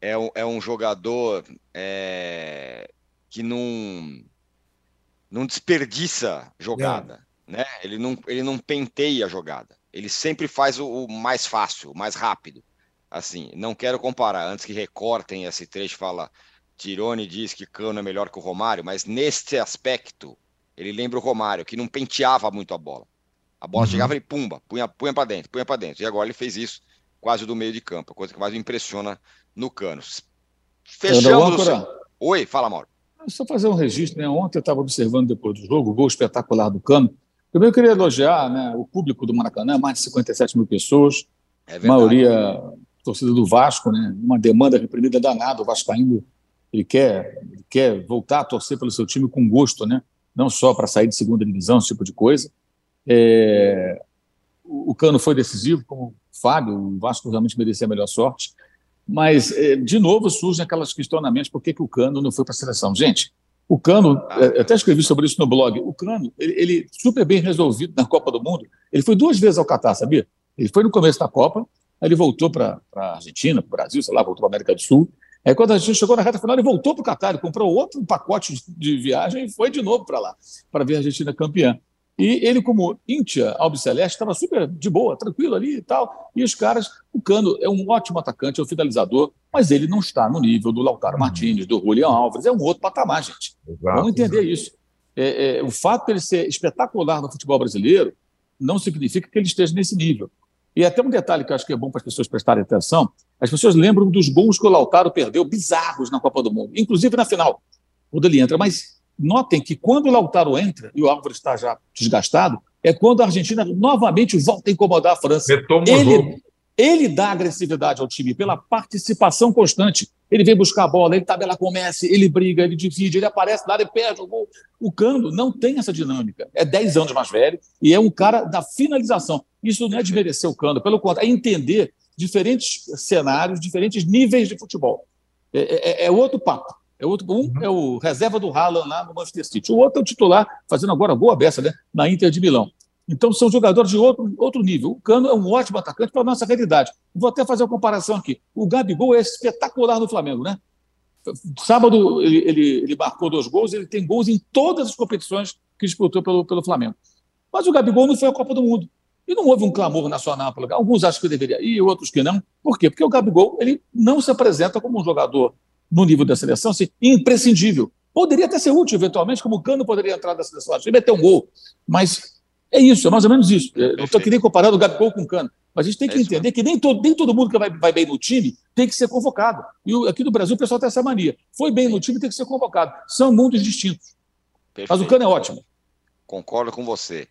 é, um, é um jogador é, que não, não desperdiça jogada. É. Né? Ele, não, ele não penteia a jogada. Ele sempre faz o, o, mais fácil, o mais rápido. Assim, não quero comparar. Antes que recortem esse trecho, fala Tirone diz que Cano é melhor que o Romário, mas neste aspecto ele lembra o Romário, que não penteava muito a bola. A bola uhum. chegava e pumba, punha, punha para dentro, punha para dentro. E agora ele fez isso quase do meio de campo, a coisa que mais me impressiona no Cano. Fechamos. O... Oi, fala, Mauro. Só fazer um registro, né? Ontem eu estava observando depois do jogo o gol espetacular do Cano. Primeiro eu queria elogiar né, o público do Maracanã, mais de 57 mil pessoas, é maioria torcida do Vasco, né? Uma demanda reprimida danada, o Vasco ainda ele quer, ele quer voltar a torcer pelo seu time com gosto, né? Não só para sair de segunda divisão, esse tipo de coisa. É... O Cano foi decisivo, como o Fábio, o Vasco realmente merecia a melhor sorte. Mas, é, de novo, surgem aquelas questionamentos: por que, que o Cano não foi para a seleção? Gente, o Cano, é, até escrevi sobre isso no blog, o Cano, ele, ele, super bem resolvido na Copa do Mundo, ele foi duas vezes ao Catar, sabia? Ele foi no começo da Copa, aí ele voltou para a Argentina, para o Brasil, sei lá, voltou para a América do Sul. Aí quando a gente chegou na reta final, ele voltou para o Catar, ele comprou outro pacote de viagem e foi de novo para lá, para ver a Argentina campeã. E ele, como Íntia Albiceleste, estava super de boa, tranquilo ali e tal. E os caras, o Cano é um ótimo atacante, é um finalizador, mas ele não está no nível do Lautaro uhum. Martins, do Julian Alves. É um outro patamar, gente. Exato, Vamos entender exato. isso. É, é, o fato de ele ser espetacular no futebol brasileiro não significa que ele esteja nesse nível. E até um detalhe que eu acho que é bom para as pessoas prestarem atenção: as pessoas lembram dos gols que o Lautaro perdeu, bizarros na Copa do Mundo, inclusive na final, quando ele entra. Mas Notem que quando o Lautaro entra e o Álvaro está já desgastado, é quando a Argentina novamente volta a incomodar a França. Ele, ele dá agressividade ao time pela participação constante. Ele vem buscar a bola, ele tabela com o Messi, ele briga, ele divide, ele aparece lá, ele perde o gol. O Cano não tem essa dinâmica. É 10 anos mais velho e é um cara da finalização. Isso não é desmerecer o Cano, pelo contrário, é entender diferentes cenários, diferentes níveis de futebol. É, é, é outro papo. É outro, um uhum. é o reserva do Haaland lá no Manchester City. O outro é o titular, fazendo agora boa beça, né? Na Inter de Milão. Então, são jogadores de outro, outro nível. O Cano é um ótimo atacante para a nossa realidade. Vou até fazer uma comparação aqui. O Gabigol é espetacular no Flamengo, né? Sábado ele, ele, ele marcou dois gols, ele tem gols em todas as competições que disputou pelo, pelo Flamengo. Mas o Gabigol não foi à Copa do Mundo. E não houve um clamor nacional. Alguns acham que deveria ir, outros que não. Por quê? Porque o Gabigol ele não se apresenta como um jogador no nível da seleção, assim, imprescindível. Poderia até ser útil, eventualmente, como o Cano poderia entrar na seleção e meter um gol. Mas é isso, é mais ou menos isso. Eu estou querendo comparar o Gabigol com o Cano. Mas a gente tem que é entender que nem todo, nem todo mundo que vai, vai, bem no time tem que ser convocado. E aqui no Brasil o pessoal tem essa mania. Foi bem no time, tem que ser convocado. São mundos distintos. Perfeito. Mas o Cano é ótimo. Concordo com você.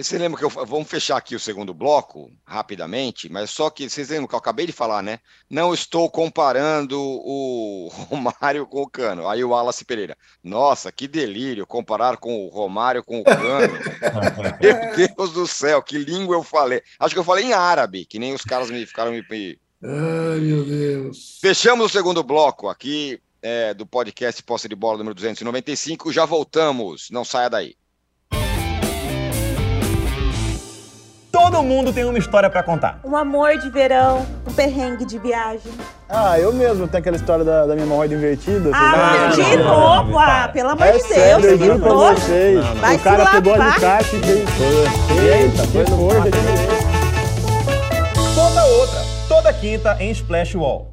Você lembra que eu. Vamos fechar aqui o segundo bloco, rapidamente, mas só que vocês lembram que eu acabei de falar, né? Não estou comparando o Romário com o Cano. Aí o Wallace Pereira. Nossa, que delírio comparar com o Romário com o Cano. Meu Deus do céu, que língua eu falei. Acho que eu falei em árabe, que nem os caras me ficaram me. Ai, meu Deus. Fechamos o segundo bloco aqui é, do podcast Posse de Bola número 295. Já voltamos. Não saia daí. Todo mundo tem uma história para contar. Um amor de verão, um perrengue de viagem. Ah, eu mesmo tenho aquela história da, da minha hemorroida invertida. Ah, de não, novo? Não, ah, pelo amor é de sério, Deus, que nojo. Vocês. Vai o cara pegou a alicate e fez... Eita, foi força Conta outra, toda quinta em Splash Wall.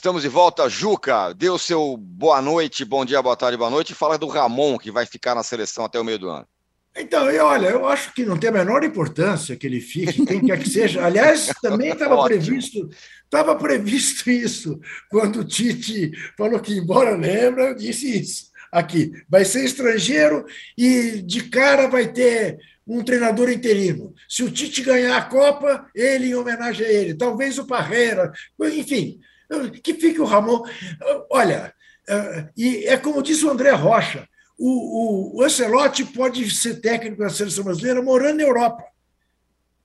Estamos de volta, Juca. Dê o seu boa noite, bom dia, boa tarde, boa noite. E fala do Ramon, que vai ficar na seleção até o meio do ano. Então, e olha, eu acho que não tem a menor importância que ele fique, quem quer que seja. Aliás, também estava previsto, estava previsto isso quando o Tite falou que embora lembra, eu disse isso aqui. Vai ser estrangeiro e de cara vai ter um treinador interino. Se o Tite ganhar a Copa, ele em homenagem a ele. Talvez o Parreira, enfim que fique o Ramon. Olha, é, e é como disse o André Rocha, o, o, o Ancelotti pode ser técnico da seleção brasileira morando na Europa.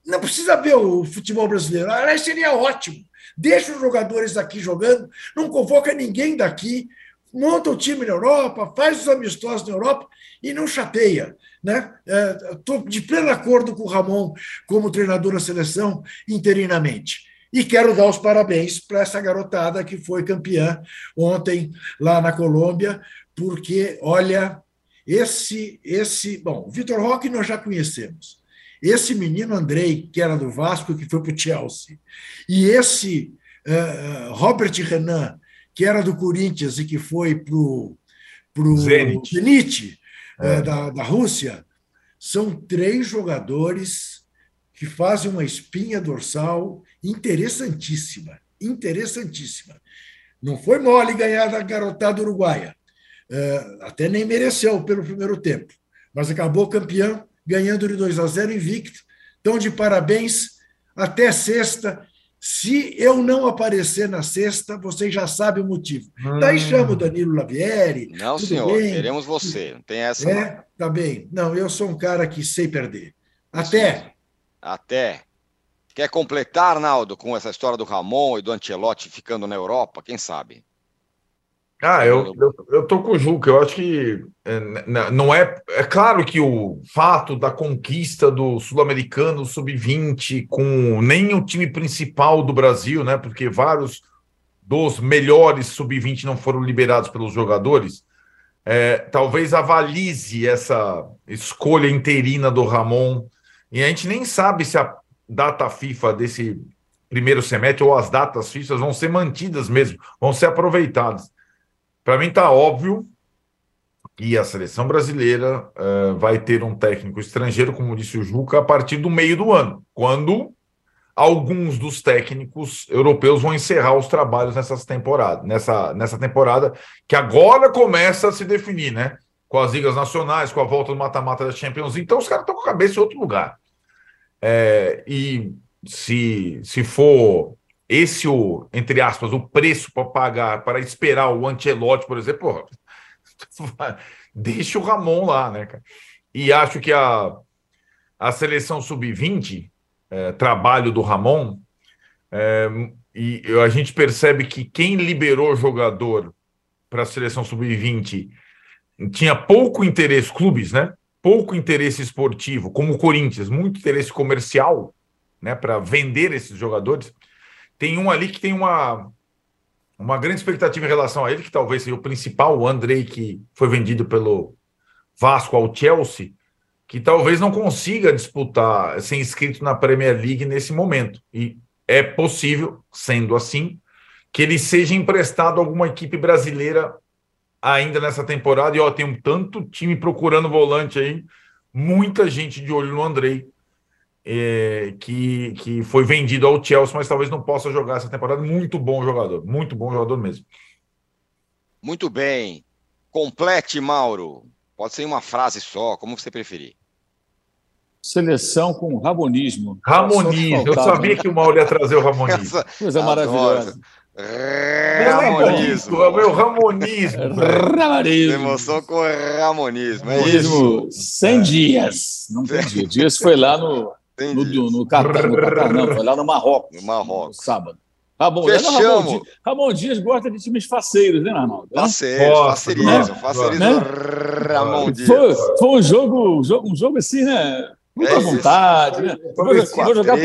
Não precisa ver o futebol brasileiro. Aliás, seria ótimo. Deixa os jogadores daqui jogando, não convoca ninguém daqui, monta o time na Europa, faz os amistosos na Europa e não chateia. Estou né? de pleno acordo com o Ramon como treinador da seleção interinamente. E quero dar os parabéns para essa garotada que foi campeã ontem lá na Colômbia, porque, olha, esse, esse. Bom, o Vitor Roque nós já conhecemos. Esse menino Andrei, que era do Vasco, que foi para o Chelsea, e esse uh, Robert Renan, que era do Corinthians e que foi para o Zenit, Zenit é. uh, da, da Rússia, são três jogadores que fazem uma espinha dorsal interessantíssima, interessantíssima. Não foi mole ganhar da garotada uruguaia, é, até nem mereceu pelo primeiro tempo, mas acabou campeão, ganhando de 2 a 0 invicto. Então, de parabéns, até sexta. Se eu não aparecer na sexta, vocês já sabem o motivo. Hum. Daí chamo o Danilo Lavieri. Não, senhor, bem. queremos você. Não tem essa. É, não. tá bem. Não, eu sou um cara que sei perder. Até. Até. Quer completar, Arnaldo, com essa história do Ramon e do Ancelotti ficando na Europa? Quem sabe? Ah, eu, eu, eu tô com o Juca. Eu acho que é, não é. É claro que o fato da conquista do Sul-Americano Sub-20 com nem o time principal do Brasil, né? Porque vários dos melhores Sub-20 não foram liberados pelos jogadores. É, talvez avalize essa escolha interina do Ramon. E a gente nem sabe se a data FIFA desse primeiro semestre ou as datas FIFA vão ser mantidas mesmo, vão ser aproveitadas. Para mim está óbvio que a seleção brasileira uh, vai ter um técnico estrangeiro, como disse o Juca, a partir do meio do ano, quando alguns dos técnicos europeus vão encerrar os trabalhos nessas temporadas, nessa, nessa temporada que agora começa a se definir, né? Com as ligas nacionais, com a volta do mata-mata da Champions. Então os caras estão com a cabeça em outro lugar. É, e se, se for esse o, entre aspas, o preço para pagar para esperar o Ancelotti, por exemplo, porra, deixa o Ramon lá, né, cara? E acho que a, a seleção sub-20, é, trabalho do Ramon, é, e a gente percebe que quem liberou jogador para a seleção sub-20 tinha pouco interesse, clubes, né? Pouco interesse esportivo, como o Corinthians, muito interesse comercial, né, para vender esses jogadores. Tem um ali que tem uma uma grande expectativa em relação a ele, que talvez seja o principal, o Andrei, que foi vendido pelo Vasco ao Chelsea, que talvez não consiga disputar, ser inscrito na Premier League nesse momento. E é possível, sendo assim, que ele seja emprestado a alguma equipe brasileira ainda nessa temporada. E ó, tem um tanto time procurando volante aí, muita gente de olho no Andrei, é, que, que foi vendido ao Chelsea, mas talvez não possa jogar essa temporada. Muito bom jogador, muito bom jogador mesmo. Muito bem. Complete, Mauro. Pode ser em uma frase só, como você preferir. Seleção com ramonismo. Ramonismo. Eu sabia que o Mauro ia trazer o ramonismo. Essa, Coisa maravilhosa. Ramonismo. É o meu ramonismo. Ramonismo. Emoção com ramonismo. É isso. 100 dias. Não tem dia. Dias foi lá no, no, no, no, Catar, no Catar, não. Foi lá no Marrocos. No Marrocos. No sábado. Ramon, Fechamos. Ramon, Dias, Ramon Dias gosta de times faceiros, né, Arnaldo? Faceiros, faceirismo, faceirismo. Né? Ramon Dias. Foi, foi um jogo, um jogo assim, né? Muito é à vontade, né? Vou, vou, jogar,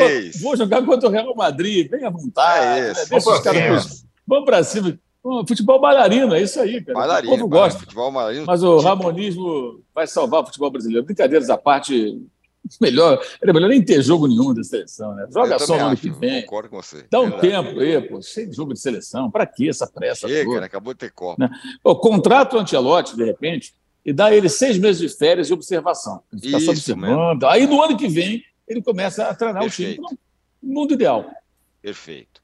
vou jogar contra o Real Madrid, bem à vontade. É isso. Né? Vamos para Vamos para cima. Futebol bailarino, é isso aí, cara. Bailarino, o povo gosta. Futebol bailarino, Mas o tipo... ramonismo vai salvar o futebol brasileiro. Brincadeiras à parte, melhor, era melhor nem ter jogo nenhum da seleção, né? Joga só no ano que vem. Concordo com você. Dá um Verdade. tempo aí, pô, cheio de jogo de seleção. Para que essa pressa? Chega, toda? Né? acabou de ter Copa. Né? O contrato Antelote, de repente, e dá ele seis meses de férias de observação. Fica Isso, observando. Aí no ano que vem ele começa a treinar Perfeito. o time no mundo ideal. Perfeito.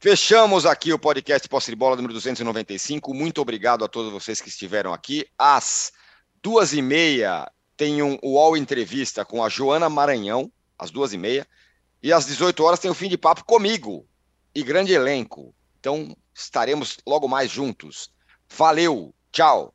Fechamos aqui o podcast Posse de Bola número 295. Muito obrigado a todos vocês que estiveram aqui. Às duas e meia tem um UOL Entrevista com a Joana Maranhão, às duas e meia. E às 18 horas tem o fim de papo comigo e grande elenco. Então estaremos logo mais juntos. Valeu, tchau.